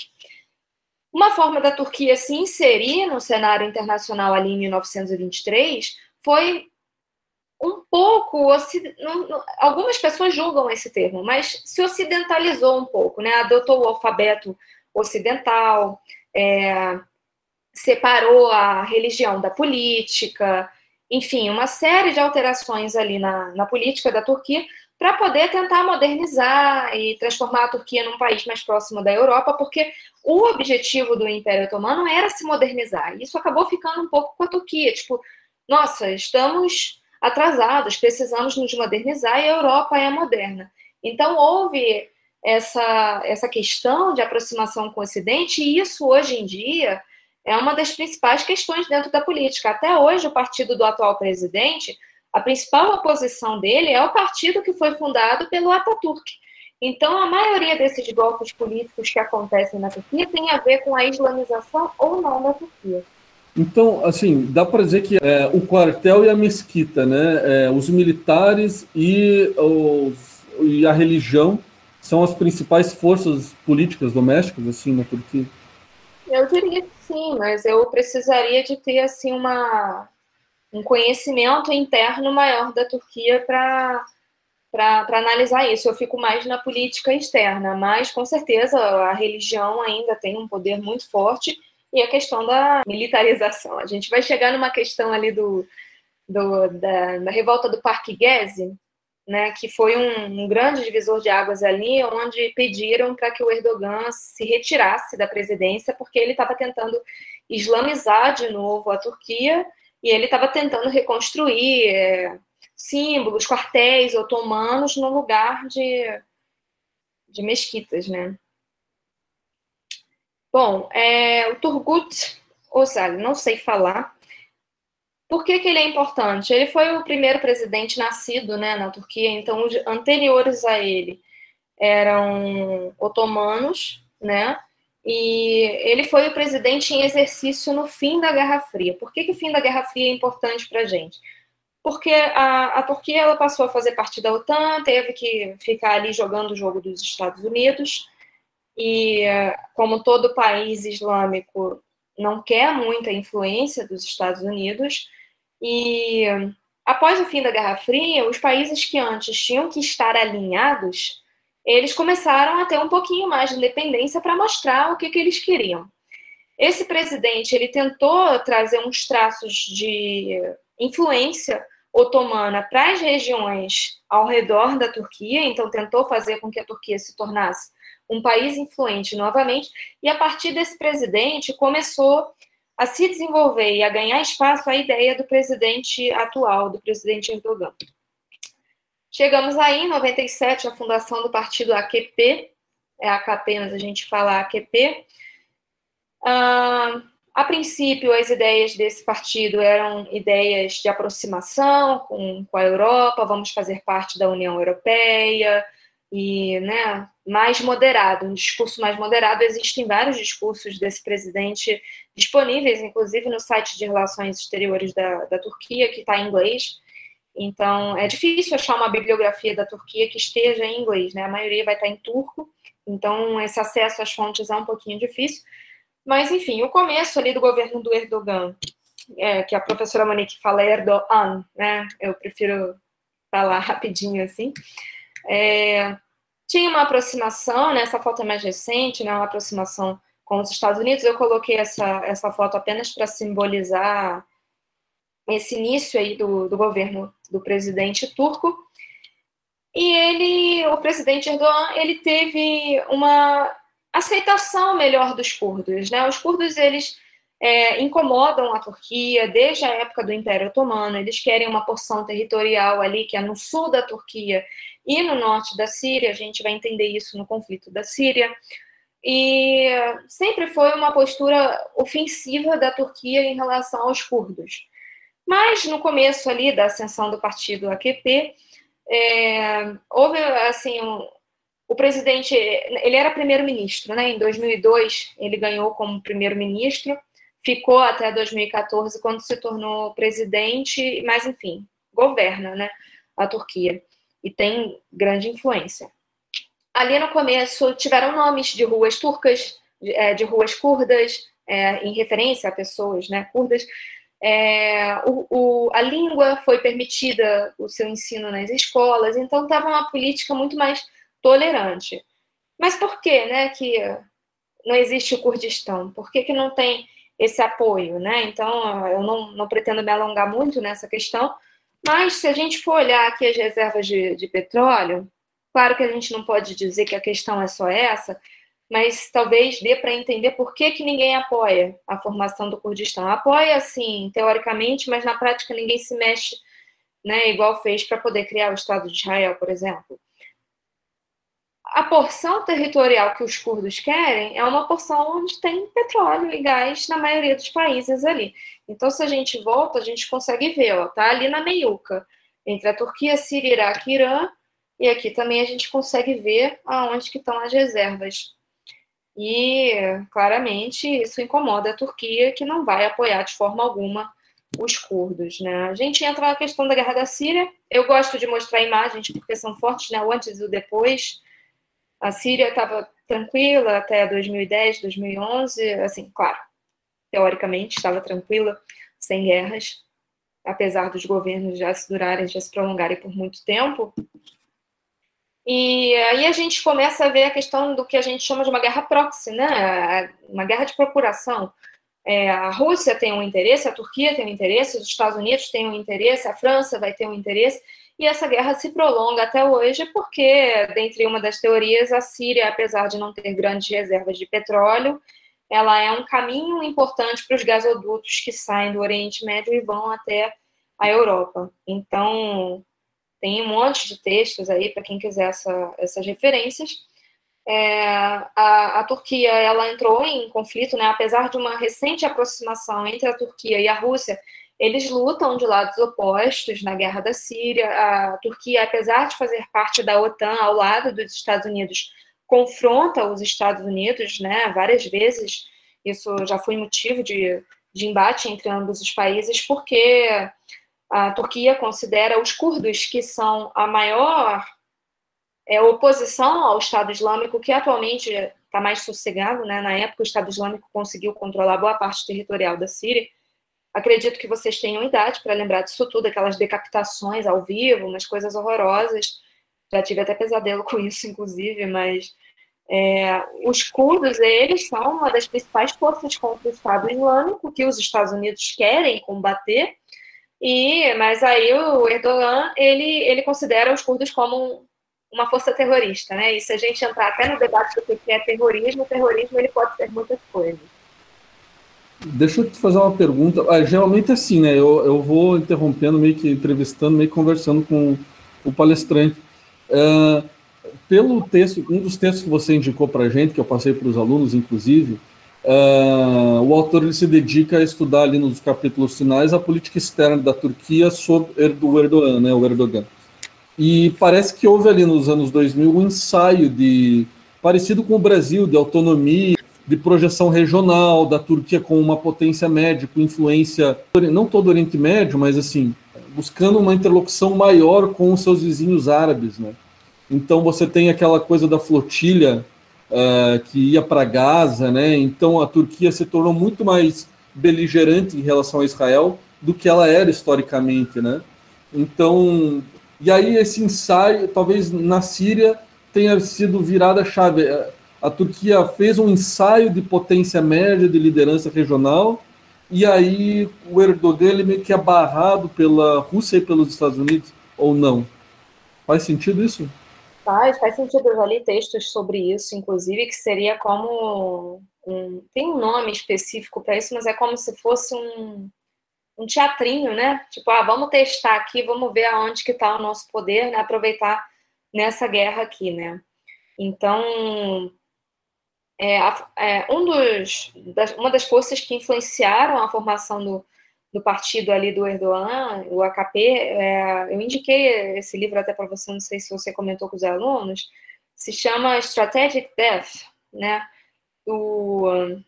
Uma forma da Turquia se inserir no cenário internacional ali em 1923 foi um pouco, algumas pessoas julgam esse termo, mas se ocidentalizou um pouco, né? Adotou o alfabeto ocidental, é, separou a religião da política, enfim, uma série de alterações ali na, na política da Turquia para poder tentar modernizar e transformar a Turquia num país mais próximo da Europa, porque o objetivo do Império Otomano era se modernizar. E isso acabou ficando um pouco com a Turquia, tipo, nossa, estamos atrasados, precisamos nos modernizar e a Europa é moderna. Então houve essa, essa questão de aproximação com o Ocidente, e isso hoje em dia é uma das principais questões dentro da política. Até hoje, o partido do atual presidente, a principal oposição dele é o partido que foi fundado pelo Ataturk. Então, a maioria desses golpes políticos que acontecem na Turquia tem a ver com a islamização ou não da Turquia. Então, assim, dá para dizer que é, o quartel e a mesquita, né, é, os militares e, os, e a religião são as principais forças políticas domésticas, assim, na Turquia? Eu diria que sim, mas eu precisaria de ter, assim, uma, um conhecimento interno maior da Turquia para para analisar isso. Eu fico mais na política externa, mas com certeza a religião ainda tem um poder muito forte e a questão da militarização. A gente vai chegar numa questão ali do, do da, da, revolta do Parque Gezi, né, que foi um, um, grande divisor de águas ali, onde pediram para que o Erdogan se retirasse da presidência, porque ele estava tentando islamizar de novo a Turquia e ele estava tentando reconstruir é, símbolos, quartéis otomanos no lugar de, de mesquitas, né? Bom, é, o Turgut Özal, não sei falar. Por que, que ele é importante? Ele foi o primeiro presidente nascido né, na Turquia, então os anteriores a ele eram otomanos, né? E ele foi o presidente em exercício no fim da Guerra Fria. Por que, que o fim da Guerra Fria é importante para a gente? Porque a, a Turquia ela passou a fazer parte da OTAN, teve que ficar ali jogando o jogo dos Estados Unidos, e como todo país islâmico não quer muita influência dos Estados Unidos, e após o fim da Guerra Fria, os países que antes tinham que estar alinhados, eles começaram a ter um pouquinho mais de independência para mostrar o que, que eles queriam. Esse presidente ele tentou trazer uns traços de influência otomana para as regiões ao redor da Turquia, então tentou fazer com que a Turquia se tornasse um país influente novamente, e a partir desse presidente começou a se desenvolver e a ganhar espaço a ideia do presidente atual, do presidente Erdogan. Chegamos aí, em 97, a fundação do partido AKP, é AKP, mas a gente fala. Ah, a princípio, as ideias desse partido eram ideias de aproximação com, com a Europa, vamos fazer parte da União Europeia, e né, mais moderado, um discurso mais moderado. Existem vários discursos desse presidente disponíveis, inclusive no site de relações exteriores da, da Turquia, que está em inglês. Então, é difícil achar uma bibliografia da Turquia que esteja em inglês, né? A maioria vai estar em turco, então esse acesso às fontes é um pouquinho difícil. Mas, enfim, o começo ali do governo do Erdogan, é, que a professora Monique fala Erdogan, né? Eu prefiro falar rapidinho assim. É, tinha uma aproximação, né, essa foto é mais recente, né, uma aproximação com os Estados Unidos. Eu coloquei essa, essa foto apenas para simbolizar esse início aí do, do governo do presidente turco. E ele, o presidente Erdogan, ele teve uma aceitação melhor dos curdos, né? Os curdos eles é, incomodam a Turquia desde a época do Império Otomano. Eles querem uma porção territorial ali que é no sul da Turquia e no norte da Síria, a gente vai entender isso no conflito da Síria. E sempre foi uma postura ofensiva da Turquia em relação aos curdos. Mas no começo ali da ascensão do partido AKP, é, houve assim um, o presidente, ele era primeiro-ministro, né? Em 2002 ele ganhou como primeiro-ministro, ficou até 2014 quando se tornou presidente, mas enfim, governa, né? A Turquia e tem grande influência. Ali no começo tiveram nomes de ruas turcas, de, é, de ruas curdas, é, em referência a pessoas né, curdas. É, o, o, a língua foi permitida o seu ensino nas escolas, então estava uma política muito mais tolerante. Mas por que, né, que não existe o Kurdistão? Por que, que não tem esse apoio, né? Então, eu não, não pretendo me alongar muito nessa questão, mas se a gente for olhar aqui as reservas de, de petróleo, claro que a gente não pode dizer que a questão é só essa, mas talvez dê para entender por que, que ninguém apoia a formação do Kurdistão. Apoia, sim, teoricamente, mas na prática ninguém se mexe, né, igual fez para poder criar o Estado de Israel, por exemplo a porção territorial que os curdos querem é uma porção onde tem petróleo e gás na maioria dos países ali. Então, se a gente volta, a gente consegue ver, ó, tá ali na meiuca, entre a Turquia, Síria, Iraque e Irã, e aqui também a gente consegue ver aonde que estão as reservas. E, claramente, isso incomoda a Turquia, que não vai apoiar de forma alguma os curdos, né? A gente entra na questão da guerra da Síria. Eu gosto de mostrar imagens porque são fortes, né? O antes e o depois. A Síria estava tranquila até 2010, 2011, assim, claro, teoricamente estava tranquila, sem guerras, apesar dos governos já se durarem, já se prolongarem por muito tempo. E aí a gente começa a ver a questão do que a gente chama de uma guerra proxy, né? Uma guerra de procuração. É, a Rússia tem um interesse, a Turquia tem um interesse, os Estados Unidos têm um interesse, a França vai ter um interesse, e essa guerra se prolonga até hoje porque, dentre uma das teorias, a Síria, apesar de não ter grandes reservas de petróleo, ela é um caminho importante para os gasodutos que saem do Oriente Médio e vão até a Europa. Então, tem um monte de textos aí para quem quiser essa, essas referências. É, a, a, Turquia ela entrou em conflito, né, apesar de uma recente aproximação entre a Turquia e a Rússia, eles lutam de lados opostos na guerra da Síria. A Turquia, apesar de fazer parte da OTAN ao lado dos Estados Unidos, confronta os Estados Unidos, né, várias vezes. Isso já foi motivo de, de embate entre ambos os países, porque a Turquia considera os curdos, que são a maior é, oposição ao Estado Islâmico, que atualmente está mais sossegado. Né? Na época, o Estado Islâmico conseguiu controlar boa parte territorial da Síria Acredito que vocês tenham idade para lembrar disso tudo, aquelas decapitações ao vivo, umas coisas horrorosas. Já tive até pesadelo com isso, inclusive, mas é, os curdos, eles são uma das principais forças contra o Estado Islâmico, que os Estados Unidos querem combater, e mas aí o Erdogan, ele, ele considera os curdos como uma força terrorista, né? E se a gente entrar até no debate do que é terrorismo, terrorismo ele pode ser muitas coisas. Deixa eu te fazer uma pergunta. Ah, geralmente é assim, né? Eu, eu vou interrompendo, meio que entrevistando, meio que conversando com o palestrante. Uh, pelo texto, um dos textos que você indicou para a gente, que eu passei para os alunos, inclusive, uh, o autor ele se dedica a estudar ali nos capítulos finais a política externa da Turquia sobre o Erdogan, né? O Erdogan. E parece que houve ali nos anos 2000 um ensaio de parecido com o Brasil, de autonomia de projeção regional da Turquia como uma potência média, com influência, não todo o Oriente Médio, mas assim, buscando uma interlocução maior com os seus vizinhos árabes, né? Então você tem aquela coisa da flotilha uh, que ia para Gaza, né? Então a Turquia se tornou muito mais beligerante em relação a Israel do que ela era historicamente, né? Então, e aí esse ensaio, talvez na Síria tenha sido virada a chave a Turquia fez um ensaio de potência média de liderança regional, e aí o Erdogan ele meio que é barrado pela Rússia e pelos Estados Unidos, ou não? Faz sentido isso? Faz, faz sentido. Eu já li textos sobre isso, inclusive, que seria como. Um, tem um nome específico para isso, mas é como se fosse um, um teatrinho, né? Tipo, ah, vamos testar aqui, vamos ver aonde que está o nosso poder, né? Aproveitar nessa guerra aqui, né? Então, é, é, um dos, das, uma das forças que influenciaram a formação do, do partido ali do Erdogan, o AKP, é, eu indiquei esse livro até para você, não sei se você comentou com os alunos, se chama Strategic Death, né, do um,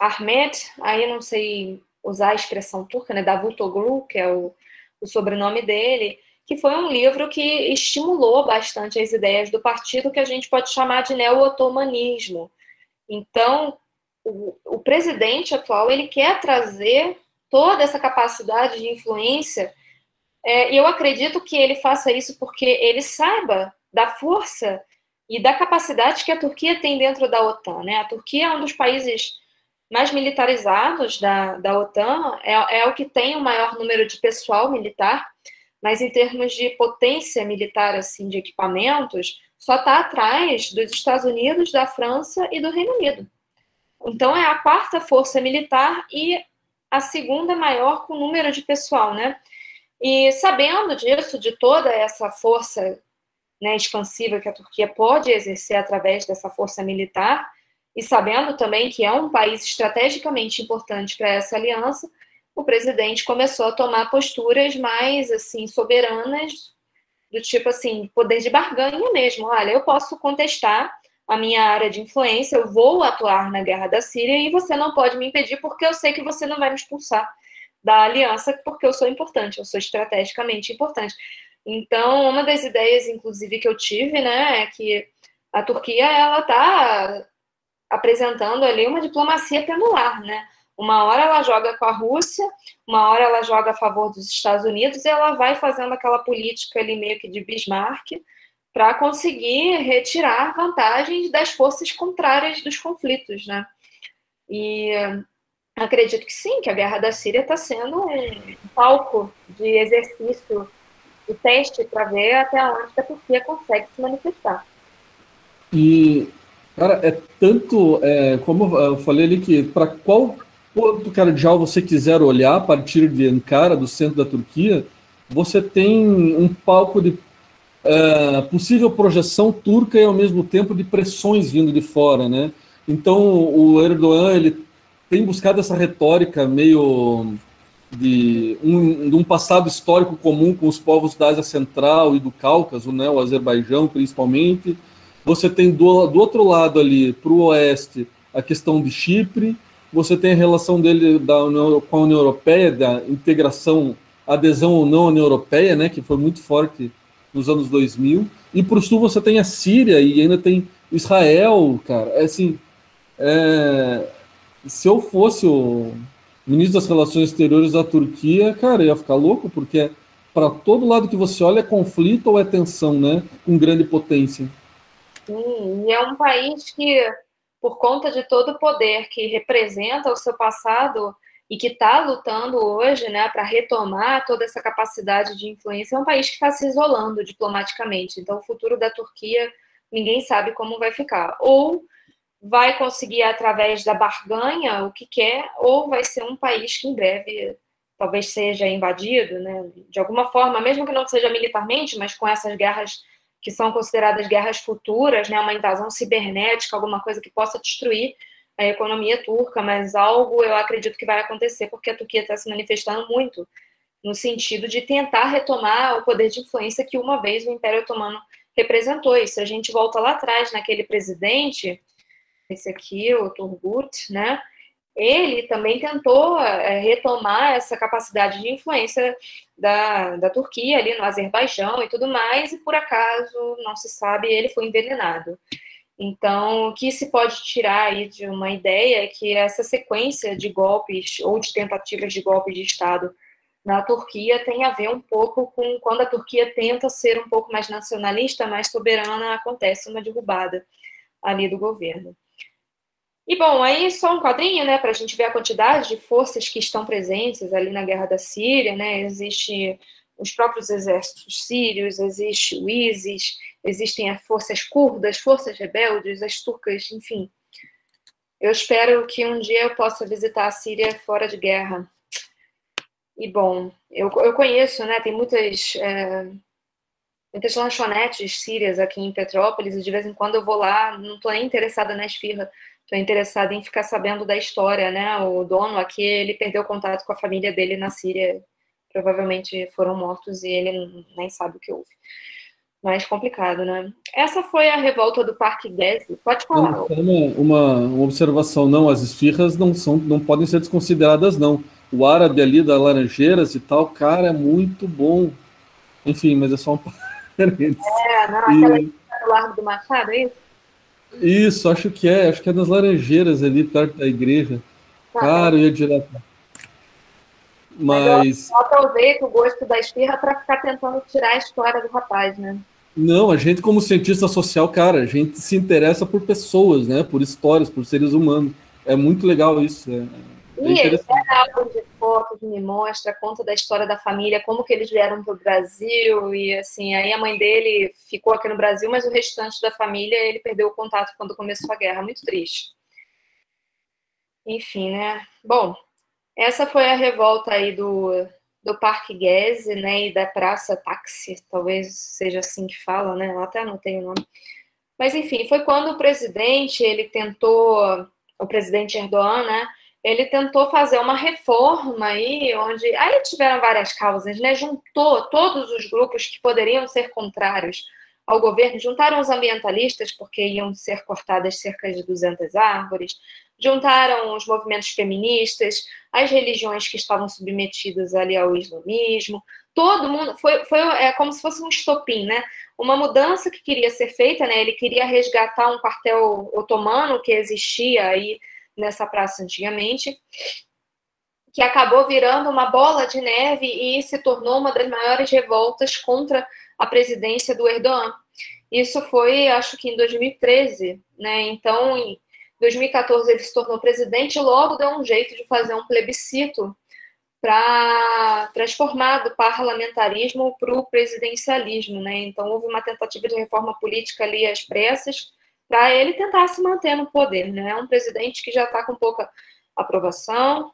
Ahmed, aí não sei usar a expressão turca, né, Davutoglu, que é o, o sobrenome dele, que foi um livro que estimulou bastante as ideias do partido que a gente pode chamar de neo-otomanismo, então, o, o presidente atual ele quer trazer toda essa capacidade de influência, é, eu acredito que ele faça isso porque ele saiba da força e da capacidade que a Turquia tem dentro da OTAN. Né? A Turquia é um dos países mais militarizados da, da OTAN, é, é o que tem o maior número de pessoal militar, mas em termos de potência militar, assim, de equipamentos, só está atrás dos Estados Unidos, da França e do Reino Unido. Então é a quarta força militar e a segunda maior com número de pessoal, né? E sabendo disso, de toda essa força né, expansiva que a Turquia pode exercer através dessa força militar, e sabendo também que é um país estrategicamente importante para essa aliança, o presidente começou a tomar posturas mais assim soberanas, do tipo assim, poder de barganha mesmo. Olha, eu posso contestar a minha área de influência, eu vou atuar na guerra da Síria e você não pode me impedir porque eu sei que você não vai me expulsar da aliança porque eu sou importante, eu sou estrategicamente importante. Então, uma das ideias, inclusive, que eu tive, né, é que a Turquia ela está apresentando ali uma diplomacia penular, né? Uma hora ela joga com a Rússia, uma hora ela joga a favor dos Estados Unidos e ela vai fazendo aquela política ali meio que de Bismarck para conseguir retirar vantagens das forças contrárias dos conflitos, né? E acredito que sim, que a guerra da Síria está sendo um palco de exercício, de teste para ver até onde a Turquia consegue se manifestar. E, cara, é tanto, é, como eu falei ali, que para qual ponto cardeal você quiser olhar a partir de Ankara, do centro da Turquia, você tem um palco de uh, possível projeção turca e ao mesmo tempo de pressões vindo de fora, né? Então o Erdogan ele tem buscado essa retórica meio de um, de um passado histórico comum com os povos da Ásia Central e do Cáucaso, né? O Azerbaijão principalmente. Você tem do, do outro lado ali, para o oeste, a questão de Chipre. Você tem a relação dele da União, com a União Europeia, da integração, adesão ou não à União Europeia, né, que foi muito forte nos anos 2000. E para o sul você tem a Síria e ainda tem Israel, cara. É assim, é... se eu fosse o ministro das Relações Exteriores da Turquia, cara, eu ia ficar louco, porque para todo lado que você olha é conflito ou é tensão, né? Com grande potência. Sim, e é um país que, por conta de todo o poder que representa o seu passado, e que está lutando hoje né, para retomar toda essa capacidade de influência, é um país que está se isolando diplomaticamente. Então, o futuro da Turquia, ninguém sabe como vai ficar. Ou vai conseguir, através da barganha, o que quer, ou vai ser um país que em breve talvez seja invadido, né, de alguma forma, mesmo que não seja militarmente, mas com essas guerras que são consideradas guerras futuras, né, uma invasão cibernética, alguma coisa que possa destruir a economia turca, mas algo eu acredito que vai acontecer, porque a Turquia está se manifestando muito no sentido de tentar retomar o poder de influência que uma vez o Império Otomano representou. E se a gente volta lá atrás naquele presidente, esse aqui, o Turgut, né? Ele também tentou é, retomar essa capacidade de influência da, da Turquia ali no Azerbaijão e tudo mais, e por acaso, não se sabe, ele foi envenenado. Então, o que se pode tirar aí de uma ideia é que essa sequência de golpes ou de tentativas de golpe de Estado na Turquia tem a ver um pouco com quando a Turquia tenta ser um pouco mais nacionalista, mais soberana, acontece uma derrubada ali do governo. E bom, aí só um quadrinho, né, para a gente ver a quantidade de forças que estão presentes ali na guerra da Síria, né? Existe os próprios exércitos sírios, existe o ISIS, existem as forças curdas, forças rebeldes, as turcas, enfim. Eu espero que um dia eu possa visitar a Síria fora de guerra. E bom, eu, eu conheço, né? Tem muitas é, muitas lanchonetes sírias aqui em Petrópolis e de vez em quando eu vou lá. Não estou nem interessada na esfirra, estou interessada em ficar sabendo da história, né? O dono aqui ele perdeu contato com a família dele na Síria. Provavelmente foram mortos e ele nem sabe o que houve mais complicado, né? Essa foi a revolta do Parque Gezi. Pode falar. Uma, uma, uma, observação, não, as esfirras não são, não podem ser desconsideradas, não. O árabe ali da Laranjeiras e tal, cara, é muito bom. Enfim, mas é só um parênteses. É, não, aquela e... do Largo do Machado, é isso? Isso, acho que é, acho que é nas Laranjeiras ali, perto da igreja. Tá, cara, eu ia direto. Mas. Eu aproveito o gosto da esfirra para ficar tentando tirar a história do rapaz, né? Não, a gente, como cientista social, cara, a gente se interessa por pessoas, né? Por histórias, por seres humanos. É muito legal isso. É, é e ele pega álbum de fotos, me mostra, conta da história da família, como que eles vieram para o Brasil, e assim, aí a mãe dele ficou aqui no Brasil, mas o restante da família ele perdeu o contato quando começou a guerra. Muito triste. Enfim, né? Bom, essa foi a revolta aí do, do Parque Guese, né, e da Praça Táxi, talvez seja assim que fala, né? Eu até anotei o nome. Mas enfim, foi quando o presidente, ele tentou, o presidente Erdogan, né, ele tentou fazer uma reforma aí, onde aí tiveram várias causas, né? Juntou todos os grupos que poderiam ser contrários ao governo, juntaram os ambientalistas porque iam ser cortadas cerca de 200 árvores, juntaram os movimentos feministas, as religiões que estavam submetidas ali ao islamismo, todo mundo foi, foi é como se fosse um estopim, né? Uma mudança que queria ser feita, né? Ele queria resgatar um quartel otomano que existia aí nessa praça antigamente, que acabou virando uma bola de neve e se tornou uma das maiores revoltas contra a presidência do Erdogan. Isso foi, acho que em 2013, né? Então, em 2014 ele se tornou presidente e logo deu um jeito de fazer um plebiscito para transformar do parlamentarismo para o presidencialismo, né? Então houve uma tentativa de reforma política ali às pressas para ele tentar se manter no poder, né? É um presidente que já está com pouca aprovação.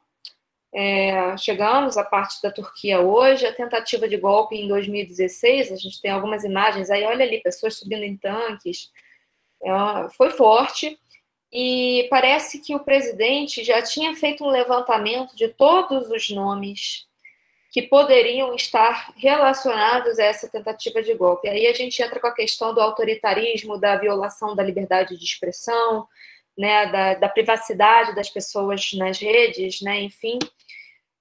É, chegamos à parte da Turquia hoje, a tentativa de golpe em 2016, a gente tem algumas imagens aí, olha ali, pessoas subindo em tanques, é, foi forte. E parece que o presidente já tinha feito um levantamento de todos os nomes que poderiam estar relacionados a essa tentativa de golpe. Aí a gente entra com a questão do autoritarismo, da violação da liberdade de expressão, né, da, da privacidade das pessoas nas redes, né, enfim.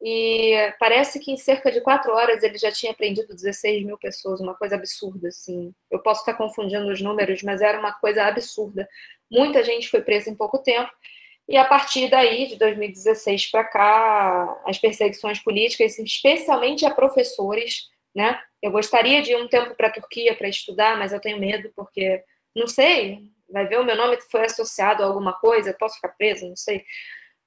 E parece que em cerca de quatro horas ele já tinha prendido 16 mil pessoas, uma coisa absurda, assim. Eu posso estar confundindo os números, mas era uma coisa absurda. Muita gente foi presa em pouco tempo. E a partir daí, de 2016 para cá, as perseguições políticas, especialmente a professores, né? Eu gostaria de ir um tempo para a Turquia para estudar, mas eu tenho medo porque não sei, vai ver o meu nome foi associado a alguma coisa, posso ficar presa, não sei.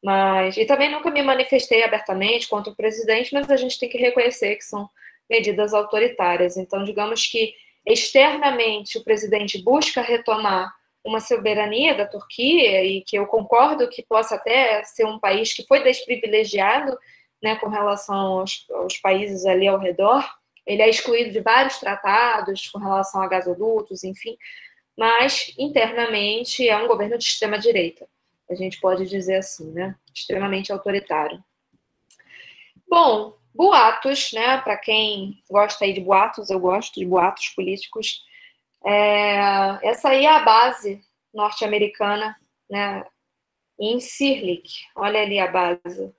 Mas e também nunca me manifestei abertamente contra o presidente, mas a gente tem que reconhecer que são medidas autoritárias. Então, digamos que externamente o presidente busca retomar uma soberania da Turquia e que eu concordo que possa até ser um país que foi desprivilegiado né, com relação aos, aos, países ali ao redor. Ele é excluído de vários tratados com relação a gasodutos, enfim, mas internamente é um governo de extrema direita. A gente pode dizer assim, né? Extremamente autoritário. Bom, boatos, né? Para quem gosta aí de boatos, eu gosto de boatos políticos. É, essa aí é a base norte-americana, né, em Sirlik. Olha ali a base,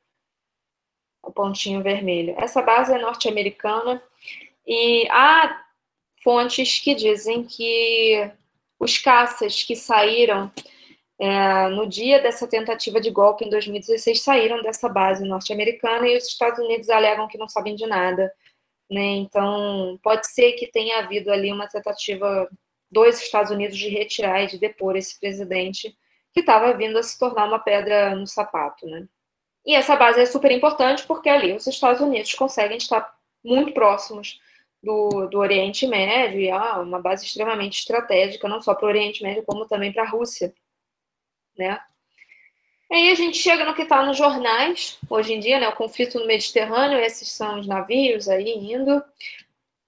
o pontinho vermelho. Essa base é norte-americana e há fontes que dizem que os caças que saíram é, no dia dessa tentativa de golpe em 2016 saíram dessa base norte-americana e os Estados Unidos alegam que não sabem de nada né? Então, pode ser que tenha havido ali uma tentativa dos Estados Unidos de retirar e de depor esse presidente que estava vindo a se tornar uma pedra no sapato. Né? E essa base é super importante porque ali os Estados Unidos conseguem estar muito próximos do, do Oriente Médio e é uma base extremamente estratégica, não só para o Oriente Médio, como também para a Rússia. Né? Aí a gente chega no que está nos jornais, hoje em dia, né, o conflito no Mediterrâneo, esses são os navios aí indo.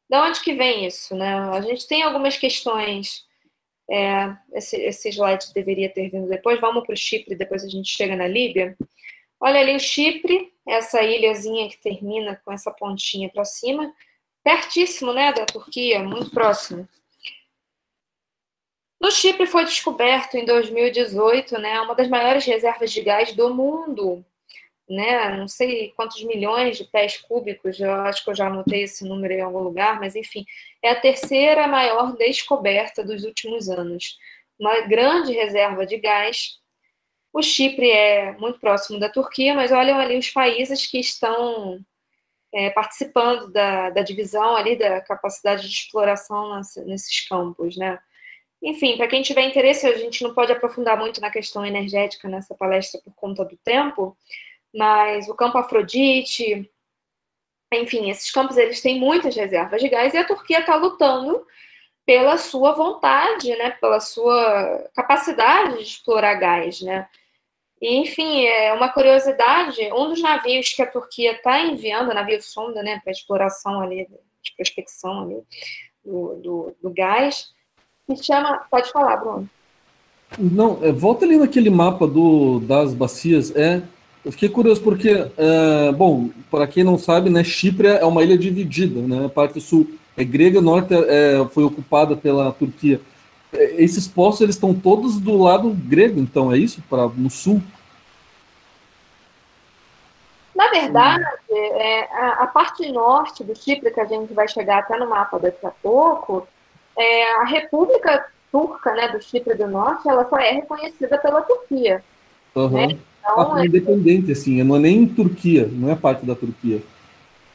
Da onde que vem isso? Né? A gente tem algumas questões, é, esse, esse slide deveria ter vindo depois, vamos para o Chipre, depois a gente chega na Líbia. Olha ali o Chipre, essa ilhazinha que termina com essa pontinha para cima, pertíssimo né, da Turquia, muito próximo. No Chipre foi descoberto em 2018, né, uma das maiores reservas de gás do mundo, né? Não sei quantos milhões de pés cúbicos, eu acho que eu já anotei esse número em algum lugar, mas enfim, é a terceira maior descoberta dos últimos anos. Uma grande reserva de gás. O Chipre é muito próximo da Turquia, mas olham ali os países que estão é, participando da, da, divisão ali da capacidade de exploração nesses campos, né? Enfim, para quem tiver interesse, a gente não pode aprofundar muito na questão energética nessa palestra por conta do tempo, mas o campo Afrodite, enfim, esses campos eles têm muitas reservas de gás e a Turquia está lutando pela sua vontade, né, pela sua capacidade de explorar gás, né. E, enfim, é uma curiosidade, um dos navios que a Turquia está enviando, navio sonda, né, para exploração ali, de prospecção ali do, do, do gás, se chama. Pode falar, Bruno. Não, é, volta ali naquele mapa do, das bacias. É, eu fiquei curioso porque, é, bom, para quem não sabe, né, Chipre é uma ilha dividida, né? A parte sul é grega, norte é, foi ocupada pela Turquia. Esses postos eles estão todos do lado grego, então é isso, para no sul. Na verdade, é, a, a, parte norte do Chipre, que a gente vai chegar até no mapa daqui a pouco, é, a República Turca, né, do Chipre do Norte, ela só é reconhecida pela Turquia. Uhum. Né? Então, é independente, assim, não é nem Turquia, não é parte da Turquia.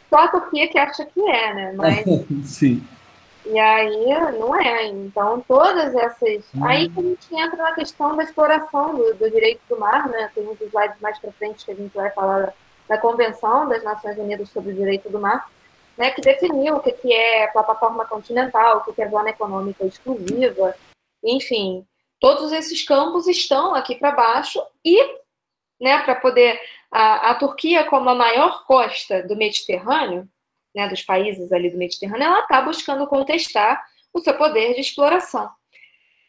Só a Turquia que acha que é, né? Mas... Sim. E aí não é. Então, todas essas. Hum. Aí que a gente entra na questão da exploração do, do direito do mar, né? Tem uns slides mais para frente que a gente vai falar da Convenção das Nações Unidas sobre o Direito do Mar né, que definiu o que, que é plataforma continental, o que, que é zona econômica exclusiva, enfim, todos esses campos estão aqui para baixo e, né, para poder a, a, Turquia como a maior costa do Mediterrâneo, né, dos países ali do Mediterrâneo, ela está buscando contestar o seu poder de exploração.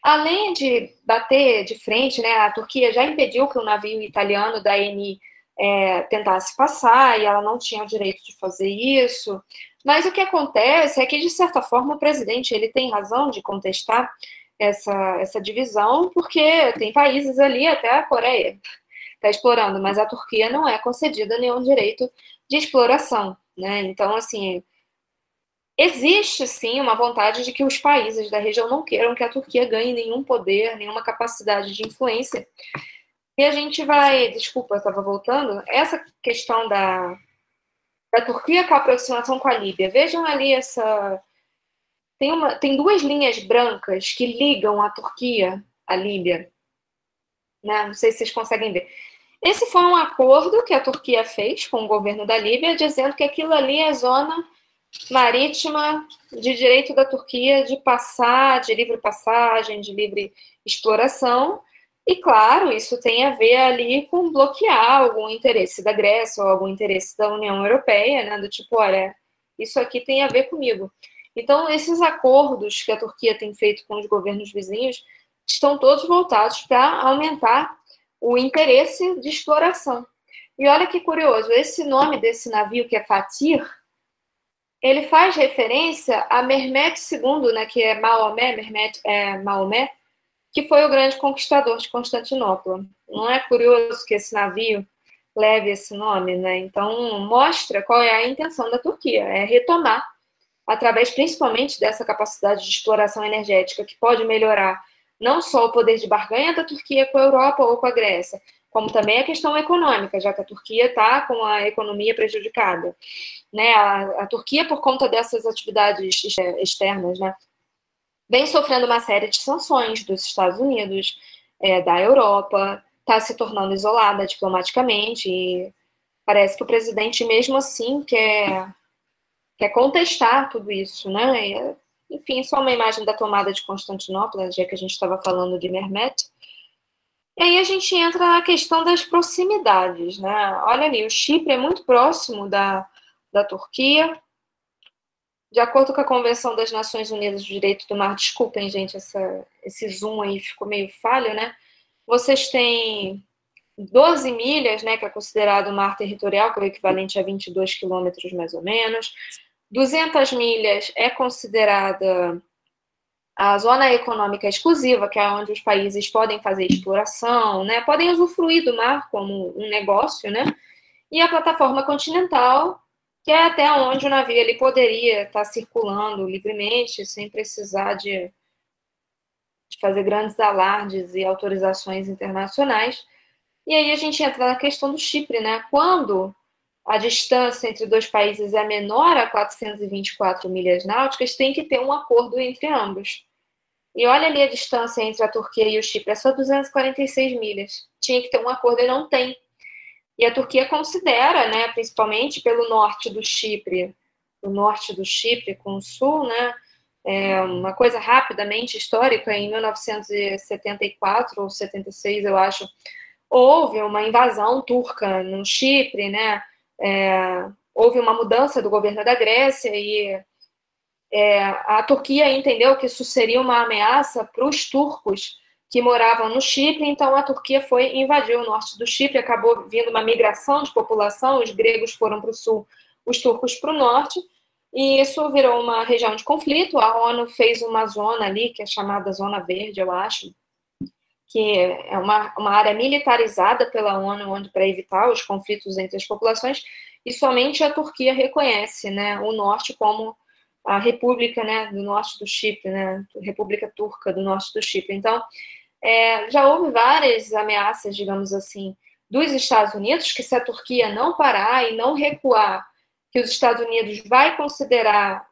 Além de bater de frente, né, a Turquia já impediu que o navio italiano da ENI é, tentasse passar e ela não tinha o direito de fazer isso. Mas o que acontece é que, de certa forma, o presidente ele tem razão de contestar essa, essa divisão, porque tem países ali, até a Coreia está explorando, mas a Turquia não é concedida nenhum direito de exploração. Né? Então, assim, existe sim uma vontade de que os países da região não queiram que a Turquia ganhe nenhum poder, nenhuma capacidade de influência e a gente vai, desculpa, eu estava voltando, essa questão da, da Turquia com a aproximação com a Líbia. Vejam ali essa. Tem, uma, tem duas linhas brancas que ligam a Turquia à Líbia. Né? Não sei se vocês conseguem ver. Esse foi um acordo que a Turquia fez com o governo da Líbia, dizendo que aquilo ali é zona marítima de direito da Turquia de passar, de livre passagem, de livre exploração, e claro, isso tem a ver ali com bloquear algum interesse da Grécia ou algum interesse da União Europeia, né? Do tipo, olha, isso aqui tem a ver comigo. Então, esses acordos que a Turquia tem feito com os governos vizinhos estão todos voltados para aumentar o interesse de exploração. E olha que curioso, esse nome desse navio que é Fatir, ele faz referência a Mehmet II, né, que é Maomé, Mehmet é Maomé, que foi o grande conquistador de Constantinopla. Não é curioso que esse navio leve esse nome, né? Então, mostra qual é a intenção da Turquia, é retomar, através principalmente dessa capacidade de exploração energética, que pode melhorar não só o poder de barganha da Turquia com a Europa ou com a Grécia, como também a questão econômica, já que a Turquia está com a economia prejudicada. Né? A, a Turquia, por conta dessas atividades externas, né? vem sofrendo uma série de sanções dos Estados Unidos, é, da Europa, está se tornando isolada diplomaticamente e parece que o presidente, mesmo assim, quer, quer contestar tudo isso, né? E, enfim, só uma imagem da tomada de Constantinopla, já que a gente estava falando de Mermet. E aí a gente entra na questão das proximidades, né? Olha ali, o Chipre é muito próximo da, da Turquia, de acordo com a Convenção das Nações Unidas do Direito do Mar, desculpem, gente, essa, esse zoom aí ficou meio falho, né? Vocês têm 12 milhas, né, que é considerado mar territorial, que é o equivalente a 22 quilômetros mais ou menos. 200 milhas é considerada a zona econômica exclusiva, que é onde os países podem fazer exploração, né, podem usufruir do mar como um negócio, né? E a plataforma continental, que é até onde o navio ele poderia estar circulando livremente, sem precisar de, de fazer grandes alardes e autorizações internacionais. E aí a gente entra na questão do Chipre, né? Quando a distância entre dois países é menor a 424 milhas náuticas, tem que ter um acordo entre ambos. E olha ali a distância entre a Turquia e o Chipre, é só 246 milhas. Tinha que ter um acordo e não tem. E a Turquia considera, né, principalmente pelo norte do Chipre, o norte do Chipre com o sul, né, é uma coisa rapidamente histórica, em 1974 ou 76, eu acho, houve uma invasão turca no Chipre, né, é, houve uma mudança do governo da Grécia e é, a Turquia entendeu que isso seria uma ameaça para os turcos que moravam no Chipre, então a Turquia foi invadir o norte do Chipre, acabou vindo uma migração de população, os gregos foram para o sul, os turcos para o norte, e isso virou uma região de conflito. A ONU fez uma zona ali, que é chamada Zona Verde, eu acho, que é uma, uma área militarizada pela ONU, onde para evitar os conflitos entre as populações, e somente a Turquia reconhece né, o norte como a República né, do Norte do Chipre, né, República Turca do Norte do Chipre. Então, é, já houve várias ameaças, digamos assim, dos Estados Unidos, que se a Turquia não parar e não recuar, que os Estados Unidos vai considerar.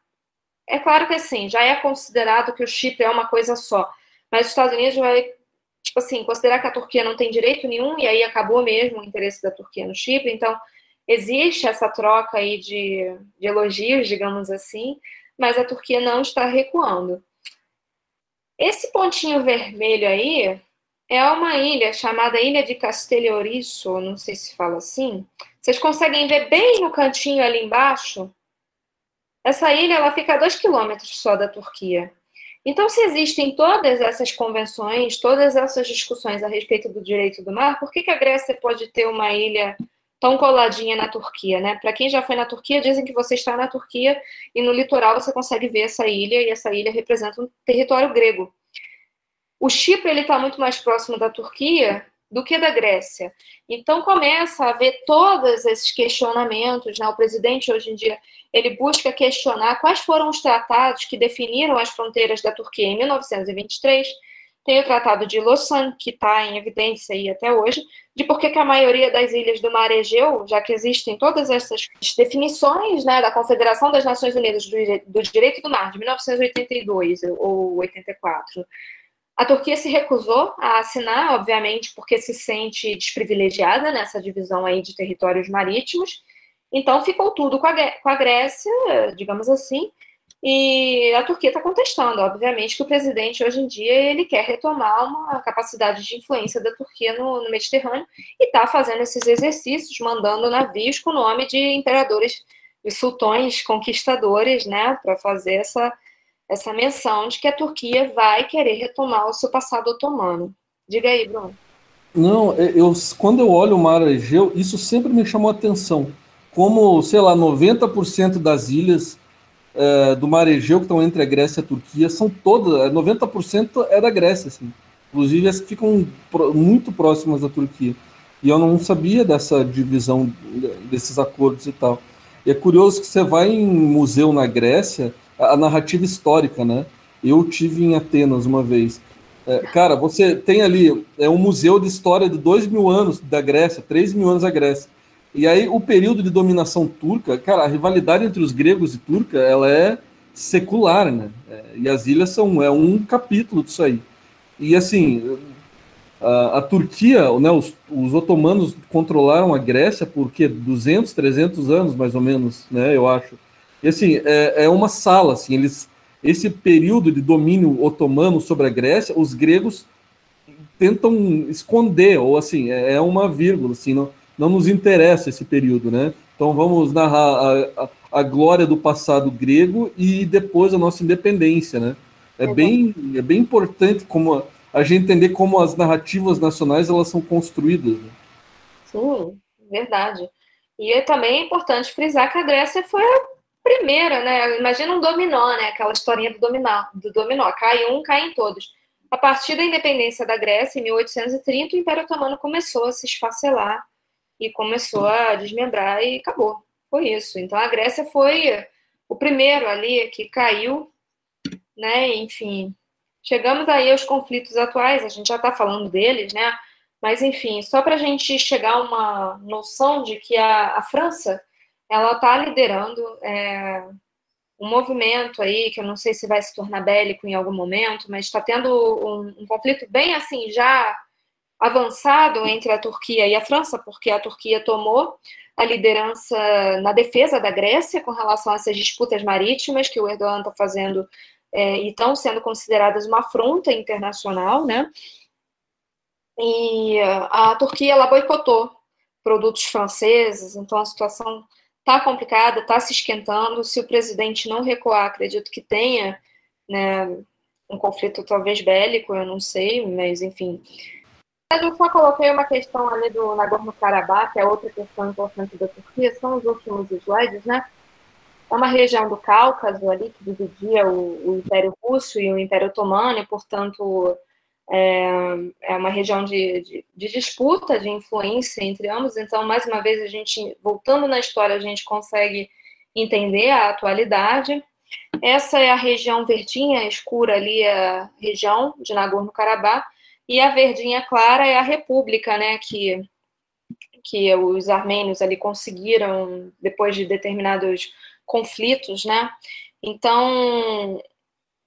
É claro que assim, já é considerado que o Chipre é uma coisa só, mas os Estados Unidos vai tipo assim, considerar que a Turquia não tem direito nenhum, e aí acabou mesmo o interesse da Turquia no Chipre, então existe essa troca aí de, de elogios, digamos assim, mas a Turquia não está recuando. Esse pontinho vermelho aí é uma ilha chamada Ilha de Castelloriço, não sei se fala assim. Vocês conseguem ver bem no cantinho ali embaixo? Essa ilha ela fica a dois quilômetros só da Turquia. Então, se existem todas essas convenções, todas essas discussões a respeito do direito do mar, por que, que a Grécia pode ter uma ilha tão coladinha na Turquia, né? Para quem já foi na Turquia, dizem que você está na Turquia e no litoral você consegue ver essa ilha e essa ilha representa um território grego. O Chipre ele está muito mais próximo da Turquia do que da Grécia. Então começa a haver todos esses questionamentos. Né? O presidente hoje em dia ele busca questionar quais foram os tratados que definiram as fronteiras da Turquia em 1923. Tem o Tratado de Lausanne, que está em evidência aí até hoje, de por que a maioria das ilhas do Mar Egeu, já que existem todas essas definições né, da Confederação das Nações Unidas do, do Direito do Mar, de 1982 ou 84, a Turquia se recusou a assinar, obviamente, porque se sente desprivilegiada nessa divisão aí de territórios marítimos. Então ficou tudo com a, com a Grécia, digamos assim, e a Turquia está contestando, obviamente, que o presidente hoje em dia ele quer retomar uma capacidade de influência da Turquia no, no Mediterrâneo e está fazendo esses exercícios, mandando navios com o nome de imperadores e sultões conquistadores, né, para fazer essa essa menção de que a Turquia vai querer retomar o seu passado otomano. Diga aí, Bruno. Não, eu, quando eu olho o mar Egeu, isso sempre me chamou a atenção. Como, sei lá, 90% das ilhas é, do mar Egeu que estão entre a Grécia e a Turquia são todas, 90% é da Grécia, assim. Inclusive as que ficam muito próximas da Turquia. E eu não sabia dessa divisão, desses acordos e tal. E é curioso que você vai em museu na Grécia, a narrativa histórica, né? Eu tive em Atenas uma vez. É, cara, você tem ali é um museu de história de dois mil anos da Grécia, três mil anos da Grécia. E aí o período de dominação turca, cara, a rivalidade entre os gregos e turca, ela é secular, né? É, e as ilhas são é um capítulo disso aí. E assim, a, a Turquia, né, os, os, otomanos controlaram a Grécia por que 200, 300 anos mais ou menos, né? Eu acho. E assim, é, é uma sala, assim, eles esse período de domínio otomano sobre a Grécia, os gregos tentam esconder, ou assim, é, é uma vírgula, assim, não, não nos interessa esse período, né? Então vamos narrar a, a, a glória do passado grego e depois a nossa independência, né? É bem, é bem importante como a, gente entender como as narrativas nacionais elas são construídas. Né? Sim, verdade. E é também importante frisar que a Grécia foi a primeira, né? Imagina um dominó, né? Aquela historinha do dominó, do dominó. Cai um, cai em todos. A partir da independência da Grécia, em 1830, o Império Otomano começou a se esfacelar e começou a desmembrar e acabou. Foi isso. Então a Grécia foi o primeiro ali que caiu, né? Enfim, chegamos aí aos conflitos atuais. A gente já está falando deles, né? Mas enfim, só para a gente chegar a uma noção de que a, a França ela está liderando é, um movimento aí, que eu não sei se vai se tornar bélico em algum momento, mas está tendo um, um, conflito bem assim, já avançado entre a Turquia e a França, porque a Turquia tomou a liderança na defesa da Grécia com relação a essas disputas marítimas que o Erdogan está fazendo é, e estão sendo consideradas uma afronta internacional, né? E a Turquia ela boicotou produtos franceses, então a situação está complicada, está se esquentando. Se o presidente não recuar, acredito que tenha né, um conflito talvez bélico, eu não sei, mas enfim. Eu só coloquei uma questão ali do Nagorno-Karabakh, que é outra questão importante da Turquia, são os últimos slides, né? É uma região do Cáucaso ali que dividia o, o Império Russo e o Império Otomano, e, portanto, é, é uma região de, de, de, disputa, de influência entre ambos. Então, mais uma vez, a gente, voltando na história, a gente consegue entender a atualidade. Essa é a região verdinha escura ali, a região de Nagorno-Karabakh, e a verdinha clara é a república, né, que, que os armênios ali conseguiram depois de determinados conflitos, né. Então,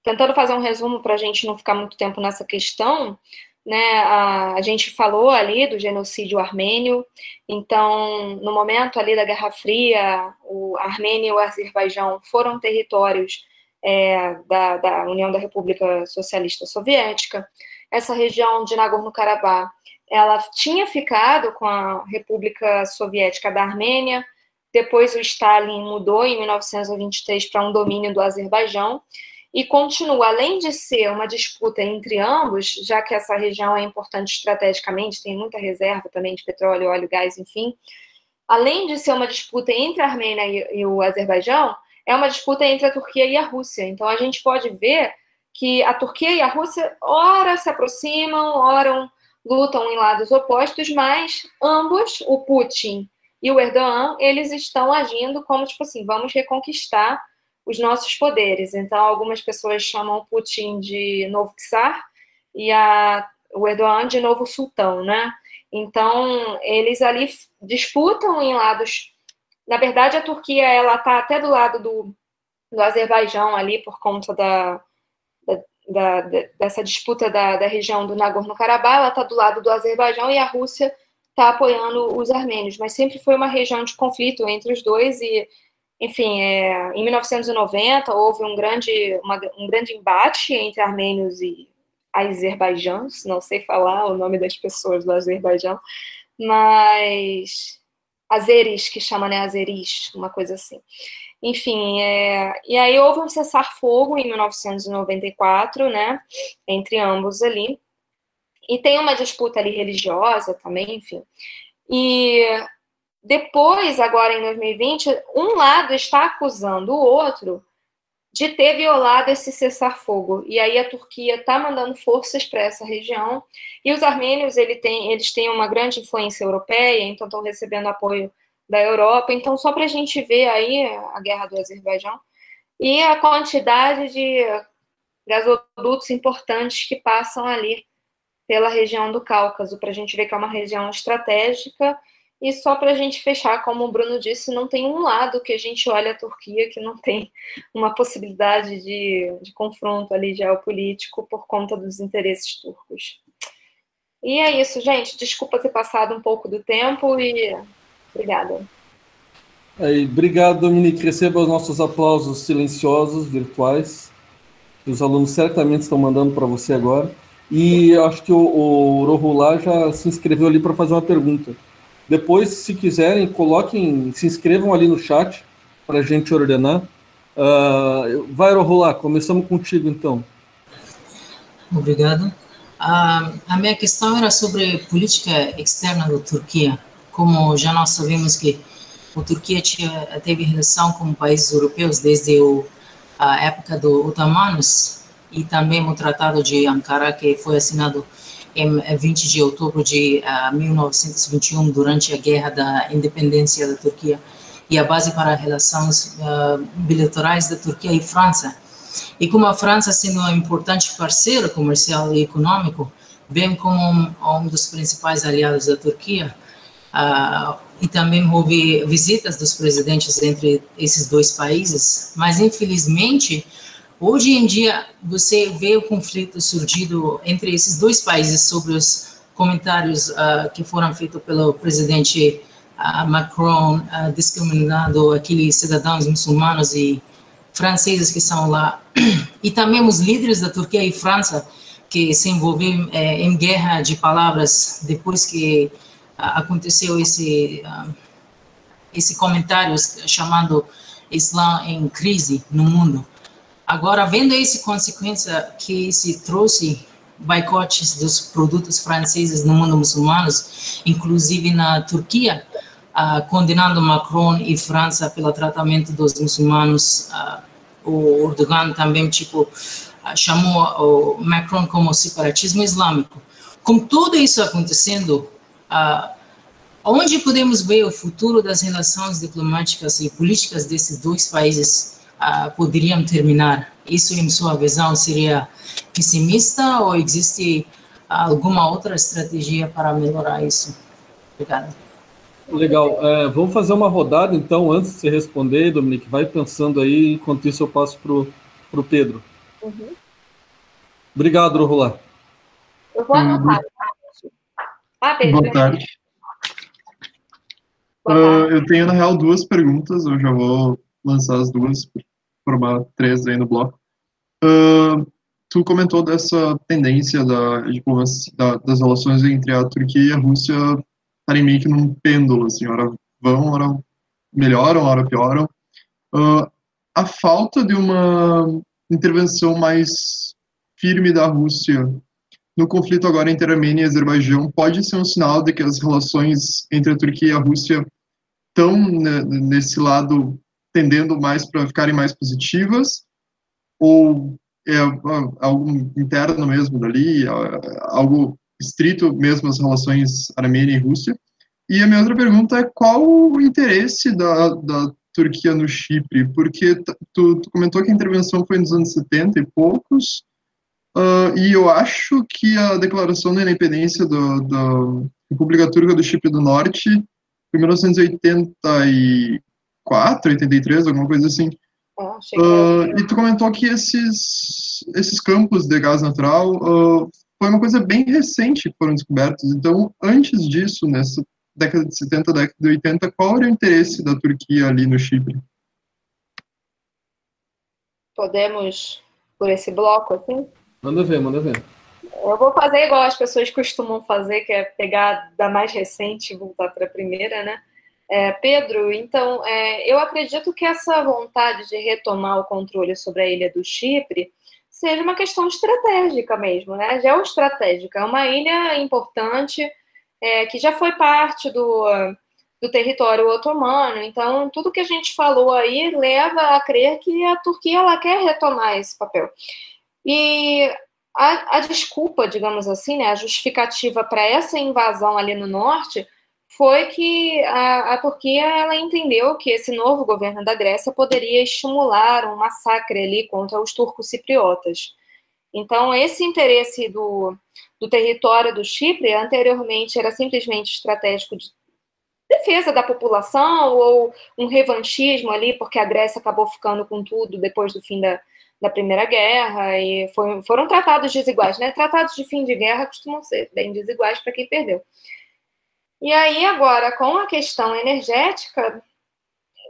tentando fazer um resumo para a gente não ficar muito tempo nessa questão, né, a, a, gente falou ali do genocídio armênio, então, no momento ali da Guerra Fria, o Armênia e o Azerbaijão foram territórios é, da, da União da República Socialista Soviética. Essa região de Nagorno-Karabakh, ela tinha ficado com a República Soviética da Armênia, depois o Stalin mudou em 1923 para um domínio do Azerbaijão, e continua, além de ser uma disputa entre ambos, já que essa região é importante estrategicamente, tem muita reserva também de petróleo, óleo, gás, enfim, além de ser uma disputa entre a Armênia e, e o Azerbaijão, é uma disputa entre a Turquia e a Rússia. Então a gente pode ver que a Turquia e a Rússia ora se aproximam, ora lutam em lados opostos, mas ambos, o Putin e o Erdogan, eles estão agindo como tipo assim, vamos reconquistar os nossos poderes. Então, algumas pessoas chamam Putin de novo czar e a, o Erdogan de novo sultão, né? Então, eles ali disputam em lados. Na verdade, a Turquia ela está até do lado do, do Azerbaijão ali por conta da, da, da dessa disputa da, da região do Nagorno-Karabakh. Ela está do lado do Azerbaijão e a Rússia está apoiando os armênios. Mas sempre foi uma região de conflito entre os dois e enfim, é, em 1990 houve um grande, uma, um grande embate entre armênios e azerbaijãos, não sei falar o nome das pessoas do Azerbaijão, mas azeris, que chama, né, azeris, uma coisa assim. Enfim, é, e aí houve um cessar-fogo em 1994, né, entre ambos ali, e tem uma disputa ali religiosa também, enfim. E depois, agora em 2020, um lado está acusando o outro de ter violado esse cessar-fogo. E aí a Turquia está mandando forças para essa região. E os armênios ele tem, eles têm uma grande influência europeia, então estão recebendo apoio da Europa. Então, só para a gente ver aí a guerra do Azerbaijão e a quantidade de gasodutos importantes que passam ali pela região do Cáucaso, para a gente ver que é uma região estratégica e só para a gente fechar, como o Bruno disse, não tem um lado que a gente olha a Turquia que não tem uma possibilidade de, de confronto ali geopolítico por conta dos interesses turcos. E é isso, gente. Desculpa ter passado um pouco do tempo e obrigada. Aí, obrigado, Dominique. Receba os nossos aplausos silenciosos, virtuais, que os alunos certamente estão mandando para você agora. E acho que o, o Rohulá já se inscreveu ali para fazer uma pergunta. Depois, se quiserem, coloquem, se inscrevam ali no chat para a gente ordenar. Uh, vai rolar, começamos contigo então. Obrigado. Uh, a minha questão era sobre política externa da Turquia. Como já nós sabemos que a Turquia tinha, teve relação com países europeus desde o, a época dos otomanos e também o Tratado de Ankara, que foi assinado em 20 de outubro de uh, ah, 1921, durante a Guerra da Independência da Turquia, e a base para relações uh, bilaterais da Turquia e França. E como a França sendo um importante parceiro comercial e econômico, bem como um, um dos principais aliados da Turquia, uh, e também houve visitas dos presidentes entre esses dois países, mas infelizmente hoje em dia você vê o conflito surgido entre esses dois países sobre os comentários uh, que foram feitos pelo presidente uh, Macron uh, discriminando aqueles cidadãos muçulmanos e franceses que estão lá e também os líderes da Turquia e França que se envolveram eh, em guerra de palavras depois que aconteceu esse esse comentário chamando Islã em crise no mundo. Agora, vendo essa consequência que se trouxe boicotes dos produtos franceses no mundo muçulmano, inclusive na Turquia, uh, condenando Macron e França pelo tratamento dos muçulmanos. Uh, o Erdogan também tipo uh, chamou o Macron como separatismo islâmico. Com tudo isso acontecendo, onde podemos ver o futuro das relações diplomáticas e políticas desses dois países poderiam terminar? Isso, em sua visão, seria pessimista ou existe alguma outra estratégia para melhorar isso? Obrigada. Legal. É, vamos fazer uma rodada, então, antes de você responder, Dominique. Vai pensando aí, enquanto isso eu passo para o Pedro. Uhum. Obrigado, Rolar. Eu vou anotar. Ah, Pedro. Boa tarde. Boa tarde. Uh, eu tenho, na real, duas perguntas. Eu já vou lançar as duas, formar três aí no bloco. Uh, tu comentou dessa tendência da, da, das relações entre a Turquia e a Rússia estarem meio que num pêndulo, assim, hora vão, hora melhoram, hora pioram. Uh, a falta de uma intervenção mais firme da Rússia no conflito agora entre Armênia e Azerbaijão pode ser um sinal de que as relações entre a Turquia e a Rússia estão né, nesse lado tendendo mais para ficarem mais positivas ou é algo interno mesmo dali, algo estrito mesmo as relações Armênia e Rússia? E a minha outra pergunta é qual o interesse da, da Turquia no Chipre? Porque tu, tu, comentou que a intervenção foi nos anos 70 e poucos, uh, e eu acho que a declaração da independência do, da República Turca do Chipre do Norte em 1984, 83, alguma coisa assim. Uh, e tu comentou que esses, esses campos de gás natural uh, foi uma coisa bem recente que foram descobertos. Então, antes disso, nessa década de 70, década de 80, qual era o interesse da Turquia ali no Chipre? Podemos, por esse bloco, assim? Manda ver, manda ver. Eu vou fazer igual as pessoas costumam fazer, que é pegar da mais recente e voltar para a primeira, né? É, Pedro, então, é, eu acredito que essa vontade de retomar o controle sobre a ilha do Chipre seja uma questão estratégica mesmo, né? Geoestratégica. É uma ilha importante é, que já foi parte do, do território otomano. Então, tudo que a gente falou aí leva a crer que a Turquia ela quer retomar esse papel. E a, a desculpa, digamos assim, né, a justificativa para essa invasão ali no norte foi que a, a, Turquia ela entendeu que esse novo governo da Grécia poderia estimular um massacre ali contra os turcos cipriotas. Então, esse interesse do, do território do Chipre anteriormente era simplesmente estratégico de defesa da população ou um revanchismo ali, porque a Grécia acabou ficando com tudo depois do fim da, da Primeira Guerra e foi, foram tratados desiguais, né? Tratados de fim de guerra costumam ser bem desiguais para quem perdeu. E aí, agora, com a questão energética,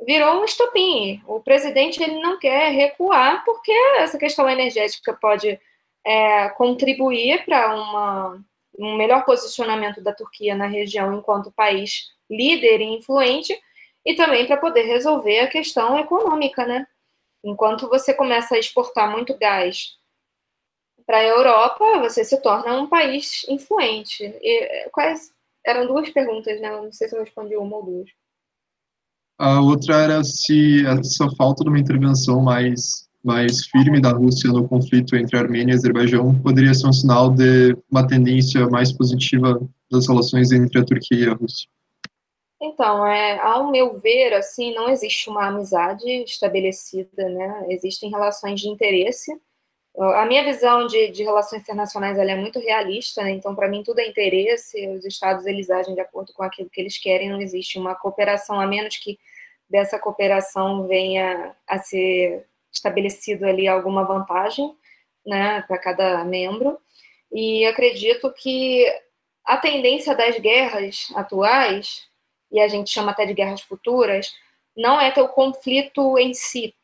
virou um estopim. O presidente ele não quer recuar, porque essa questão energética pode é, contribuir para um melhor posicionamento da Turquia na região enquanto país líder e influente, e também para poder resolver a questão econômica, né? Enquanto você começa a exportar muito gás para a Europa, você se torna um país influente. E quais eram duas perguntas, né? Não sei se eu respondi uma ou duas. A outra era se essa falta de uma intervenção mais, mais firme da Rússia no conflito entre Armênia e Azerbaijão poderia ser um sinal de uma tendência mais positiva das relações entre a Turquia e a Rússia. Então, é, ao meu ver, assim, não existe uma amizade estabelecida, né? Existem relações de interesse A minha visão de, de relações internacionais é muito realista, né? então para mim tudo é interesse, os estados eles agem de acordo com aquilo que eles querem, não existe uma cooperação, a menos que dessa cooperação venha a ser estabelecido ali alguma vantagem né, para cada membro. E acredito que a tendência das guerras atuais, e a gente chama até de guerras futuras, não é ter o conflito em si,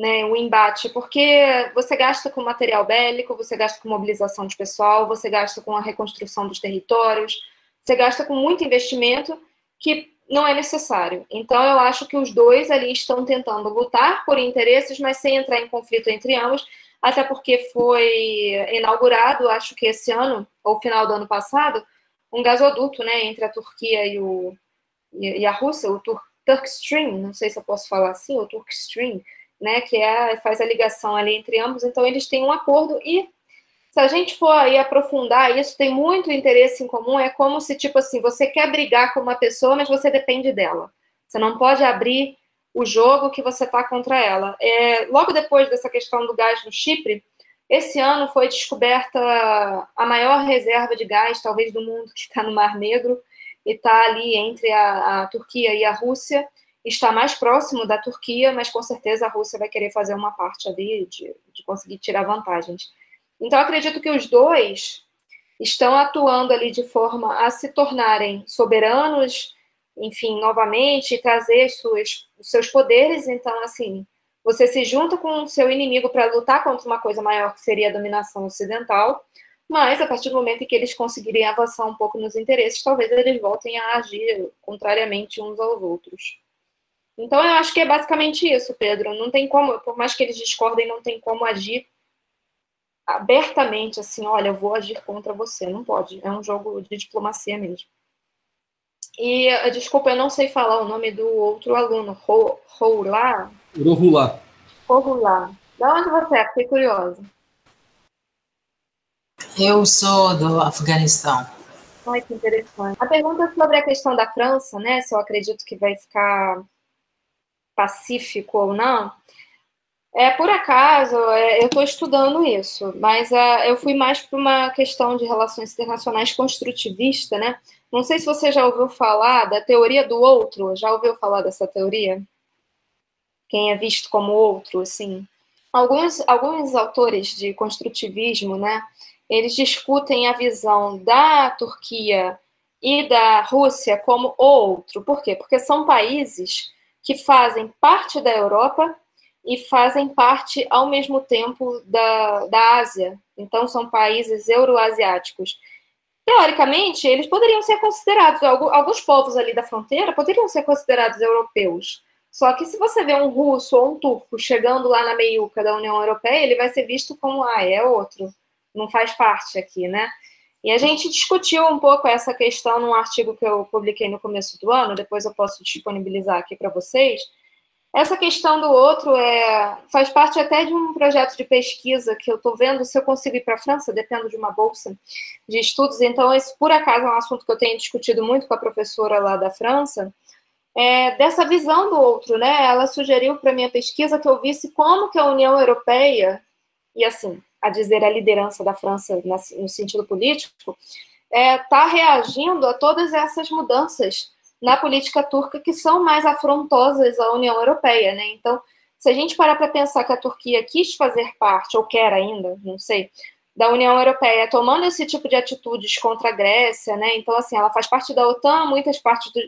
né, o embate, porque você gasta com material bélico, você gasta com mobilização de pessoal, você gasta com a reconstrução dos territórios, você gasta com muito investimento que não é necessário. Então, eu acho que os dois ali estão tentando lutar por interesses, mas sem entrar em conflito entre ambos, até porque foi inaugurado, acho que esse ano, ou final do ano passado, um gasoduto né, entre a Turquia e, o, e a Rússia, o Tur Turkstream, não sei se eu posso falar assim, o Turkstream, né, que é, faz a ligação ali entre ambos, então eles têm um acordo e se a gente for aí aprofundar isso, tem muito interesse em comum, é como se, tipo assim, você quer brigar com uma pessoa, mas você depende dela. Você não pode abrir o jogo que você está contra ela. É, logo depois dessa questão do gás no Chipre, esse ano foi descoberta a maior reserva de gás, talvez, do mundo, que está no Mar Negro, e está ali entre a, a, Turquia e a Rússia. Está mais próximo da Turquia, mas com certeza a Rússia vai querer fazer uma parte ali de, de conseguir tirar vantagens. Então, acredito que os dois estão atuando ali de forma a se tornarem soberanos, enfim, novamente, trazer suas, seus poderes. Então, assim, você se junta com o seu inimigo para lutar contra uma coisa maior que seria a dominação ocidental, mas a partir do momento em que eles conseguirem avançar um pouco nos interesses, talvez eles voltem a agir contrariamente uns aos outros. Então, eu acho que é basicamente isso, Pedro. Não tem como, por mais que eles discordem, não tem como agir abertamente assim, olha, eu vou agir contra você. Não pode. É um jogo de diplomacia mesmo. E, eh, desculpa, eu não sei falar o nome do outro aluno. Roulá? Rohulá. Rohulá. Da onde você é? Fiquei curiosa. Eu sou do Afeganistão. Ai, que interessante. A pergunta é sobre a questão da França, né? Se eu acredito que vai ficar pacífico ou não. É, por acaso, é, eu estou estudando isso, mas é, eu fui mais para uma questão de relações internacionais construtivista, né? Não sei se você já ouviu falar da teoria do outro, já ouviu falar dessa teoria? Quem é visto como outro, assim. Alguns, alguns autores de construtivismo, né? Eles discutem a visão da Turquia e da Rússia como outro. Por quê? Porque são países que fazem parte da Europa e fazem parte ao mesmo tempo da, da Ásia. Então, são países euroasiáticos. Teoricamente, eles poderiam ser considerados, alguns povos ali da fronteira poderiam ser considerados europeus. Só que se você vê um russo ou um turco chegando lá na meiuca da União Europeia, ele vai ser visto como, ah, é outro, não faz parte aqui, né? E a gente discutiu um pouco essa questão num artigo que eu publiquei no começo do ano, depois eu posso disponibilizar aqui para vocês, essa questão do outro é, faz parte até de um projeto de pesquisa que eu estou vendo se eu consigo ir para a França, dependo de uma bolsa de estudos. Então, esse, por acaso, é um assunto que eu tenho discutido muito com a professora lá da França, é, dessa visão do outro, né? Ela sugeriu para minha pesquisa que eu visse como que a União Europeia, e assim, a dizer a liderança da França no sentido político, está é, tá reagindo a todas essas mudanças na política turca que são mais afrontosas à União Europeia, né? Então, se a gente parar para pensar que a Turquia quis fazer parte, ou quer ainda, não sei, da União Europeia, tomando esse tipo de atitudes contra a Grécia, né? Então, assim, ela faz parte da OTAN, muitas partes do,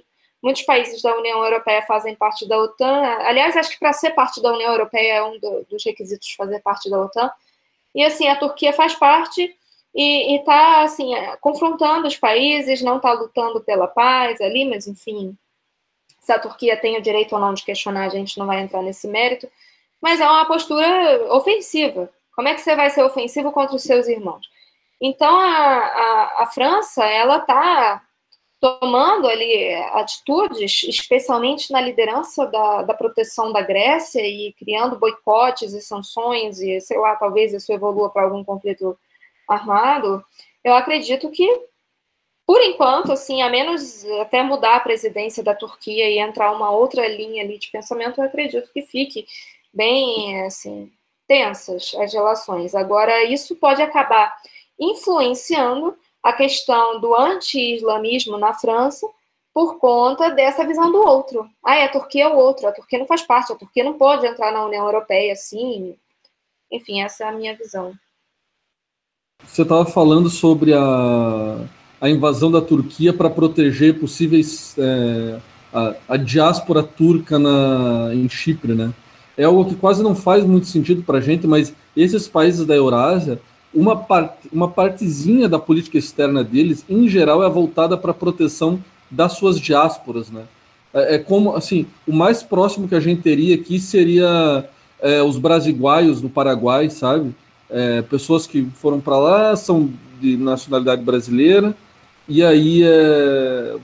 muitos países da União Europeia fazem parte da OTAN. Aliás, acho que para ser parte da União Europeia é um do, dos requisitos fazer parte da OTAN. E assim, a Turquia faz parte e está assim é, confrontando os países, não está lutando pela paz ali, mas enfim, se a Turquia tem o direito ou não de questionar, a gente não vai entrar nesse mérito, mas é uma postura ofensiva. Como é que você vai ser ofensivo contra os seus irmãos? Então a, a, a França ela está tomando ali atitudes, especialmente na liderança da, da proteção da Grécia e criando boicotes e sanções e sei lá, talvez isso evolua para algum conflito armado, eu acredito que, por enquanto, assim, a menos até mudar a presidência da Turquia e entrar uma outra linha ali de pensamento, eu acredito que fique bem, assim, tensas as relações. Agora, isso pode acabar influenciando a questão do anti-islamismo na França por conta dessa visão do outro. Ah, a Turquia é o outro, a Turquia não faz parte, a Turquia não pode entrar na União Europeia assim. Enfim, essa é a minha visão. Você estava falando sobre a, a invasão da Turquia para proteger possíveis é, a, a, diáspora turca na, em Chipre, né? É algo que quase não faz muito sentido para a gente, mas esses países da Eurásia, uma, uma partezinha da política externa deles, em geral, é voltada para a proteção das suas diásporas, né? É, é, como, assim, o mais próximo que a gente teria aqui seria é, os brasiguaios do Paraguai, sabe? É, pessoas que foram para lá, são de nacionalidade brasileira, e aí é,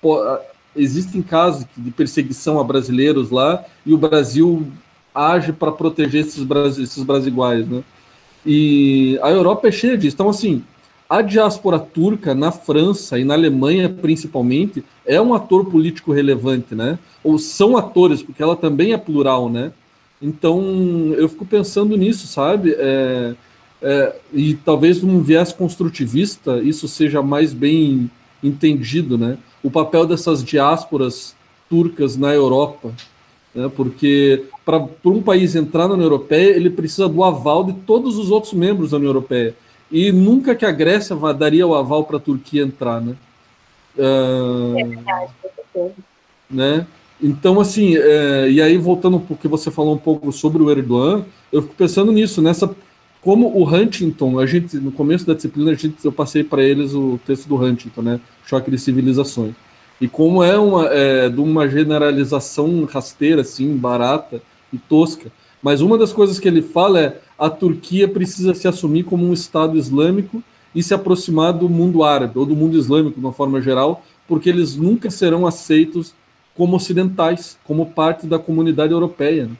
pô, existem casos de perseguição a brasileiros lá, e o Brasil age para proteger esses, esses brasiguaios, né? E a Europa é cheia disso. Então, assim, a diáspora turca na França e na Alemanha, principalmente, é um ator político relevante, né? Ou são atores, porque ela também é plural, né? Então, eu fico pensando nisso, sabe? É, é, e talvez num viés construtivista isso seja mais bem entendido, né? O papel dessas diásporas turcas na Europa, né? Porque para um país entrar na União Europeia, ele precisa do aval de todos os outros membros da União Europeia e nunca que a Grécia daria o aval para a Turquia entrar, né? Uh, é verdade, né? Então, assim, é, e aí voltando porque você falou um pouco sobre o Erdogan, eu fico pensando nisso, nessa como o Huntington, a gente no começo da disciplina a gente, eu passei para eles o texto do Huntington, né, Choque de Civilizações, e como é uma é, de uma generalização rasteira, assim, barata e tosca. Mas uma das coisas que ele fala é a Turquia precisa se assumir como um Estado islâmico e se aproximar do mundo árabe, ou do mundo islâmico de uma forma geral, porque eles nunca serão aceitos como ocidentais, como parte da comunidade europeia. Né?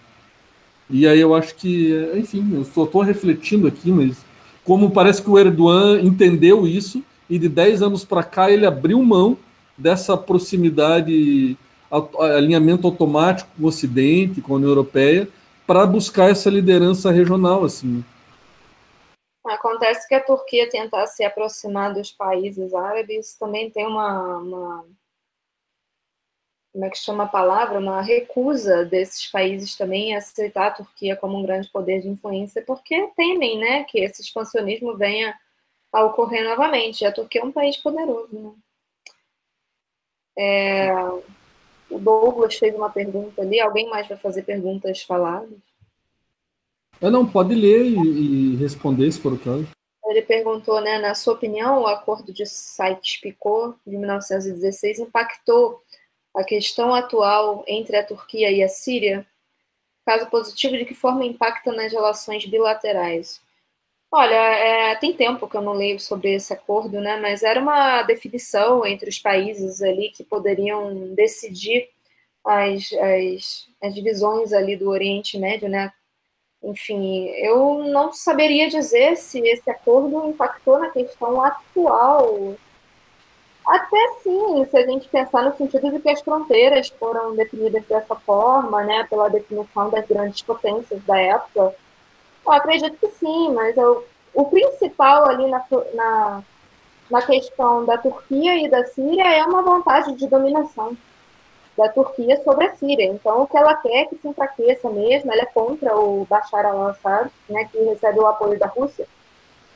E aí eu acho que, enfim, eu só estou refletindo aqui, mas como parece que o Erdogan entendeu isso e de 10 anos para cá ele abriu mão dessa proximidade, alinhamento automático com o Ocidente, com a União Europeia, para buscar essa liderança regional, assim. Acontece que a Turquia tentar se aproximar dos países árabes também tem uma, uma como é que chama a palavra, uma recusa desses países também a aceitar a Turquia como um grande poder de influência, porque temem, né, que esse expansionismo venha a ocorrer novamente. A Turquia é um país poderoso, né? É, o Douglas fez uma pergunta ali. Alguém mais vai fazer perguntas faladas? Eu não, pode ler e, e responder se for o caso. Ele perguntou, né, na sua opinião, o acordo de Sykes-Picot de 1916 impactou a questão atual entre a Turquia e a Síria? Caso positivo, de que forma impacta nas relações bilaterais? Olha, é, tem tempo que eu não leio sobre esse acordo, né? Mas era uma definição entre os países ali que poderiam decidir as, as, as divisões ali do Oriente Médio, né? Enfim, eu não saberia dizer se esse acordo impactou na questão atual. Até sim, se a gente pensar no sentido de que as fronteiras foram definidas dessa forma, né, pela definição das grandes potências da época, eu acredito que sim, mas eu, o principal ali na, na, na questão da Turquia e da Síria é uma vontade de dominação da Turquia sobre a Síria. Então, o que ela quer é que se enfraqueça mesmo, ela é contra o Bashar al-Assad, né, que recebe o apoio da Rússia.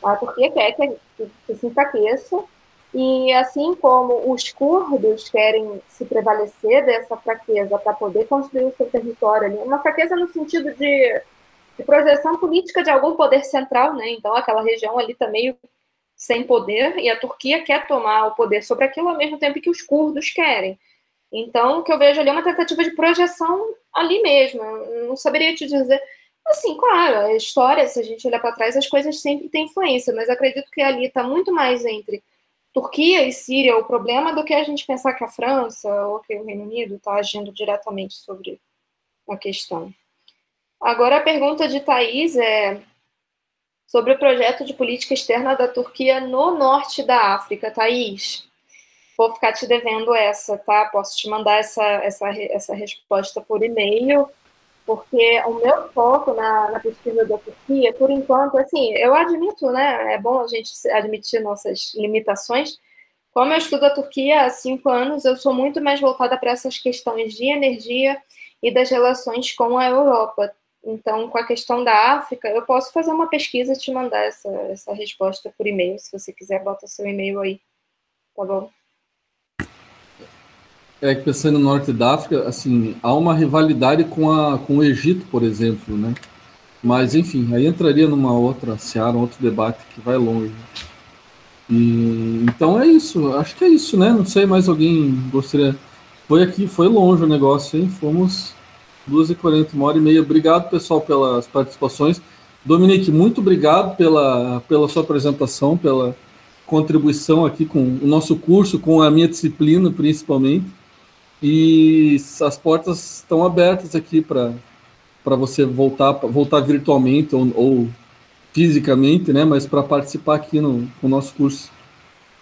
A Turquia quer que, que, que se enfraqueça, e assim como os curdos querem se prevalecer dessa fraqueza para poder construir o seu território uma fraqueza no sentido de de projeção política de algum poder central, né? Então aquela região ali está meio sem poder e a Turquia quer tomar o poder sobre aquilo ao mesmo tempo que os curdos querem. Então o que eu vejo ali é uma tentativa de projeção ali mesmo. Eu não saberia te dizer. Assim, claro, a história, se a gente olhar para trás, as coisas sempre têm influência, mas acredito que ali está muito mais entre Turquia e Síria o problema do que a gente pensar que a França ou que o Reino Unido está agindo diretamente sobre a questão. Agora a pergunta de Thaís é sobre o projeto de política externa da Turquia no norte da África. Thaís, vou ficar te devendo essa, tá? Posso te mandar essa, essa, essa resposta por e-mail, porque o meu foco na, na, pesquisa da Turquia, por enquanto, assim, eu admito, né, é bom a gente admitir nossas limitações. Como eu estudo a Turquia há cinco anos, eu sou muito mais voltada para essas questões de energia e das relações com a Europa. Então, com a questão da África, eu posso fazer uma pesquisa e te mandar essa, essa resposta por e-mail, se você quiser, bota seu e-mail aí, tá bom? É que pensando no norte da África, assim, há uma rivalidade com, a, com o Egito, por exemplo, né? Mas, enfim, aí entraria numa outra seara, um outro debate que vai longe. E, então é isso, acho que é isso, né? Não sei, mais alguém gostaria. Foi aqui, foi longe o negócio, hein? Fomos 2h40, uma hora e meia. Obrigado, pessoal, pelas participações. Dominique, muito obrigado pela, pela sua apresentação, pela contribuição aqui com o nosso curso, com a minha disciplina, principalmente. E as portas estão abertas aqui para você voltar voltar virtualmente ou, ou fisicamente, né? Mas para participar aqui no, no nosso curso.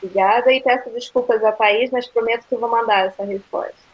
Obrigada e peço desculpas a Thaís, mas prometo que vou mandar essa resposta.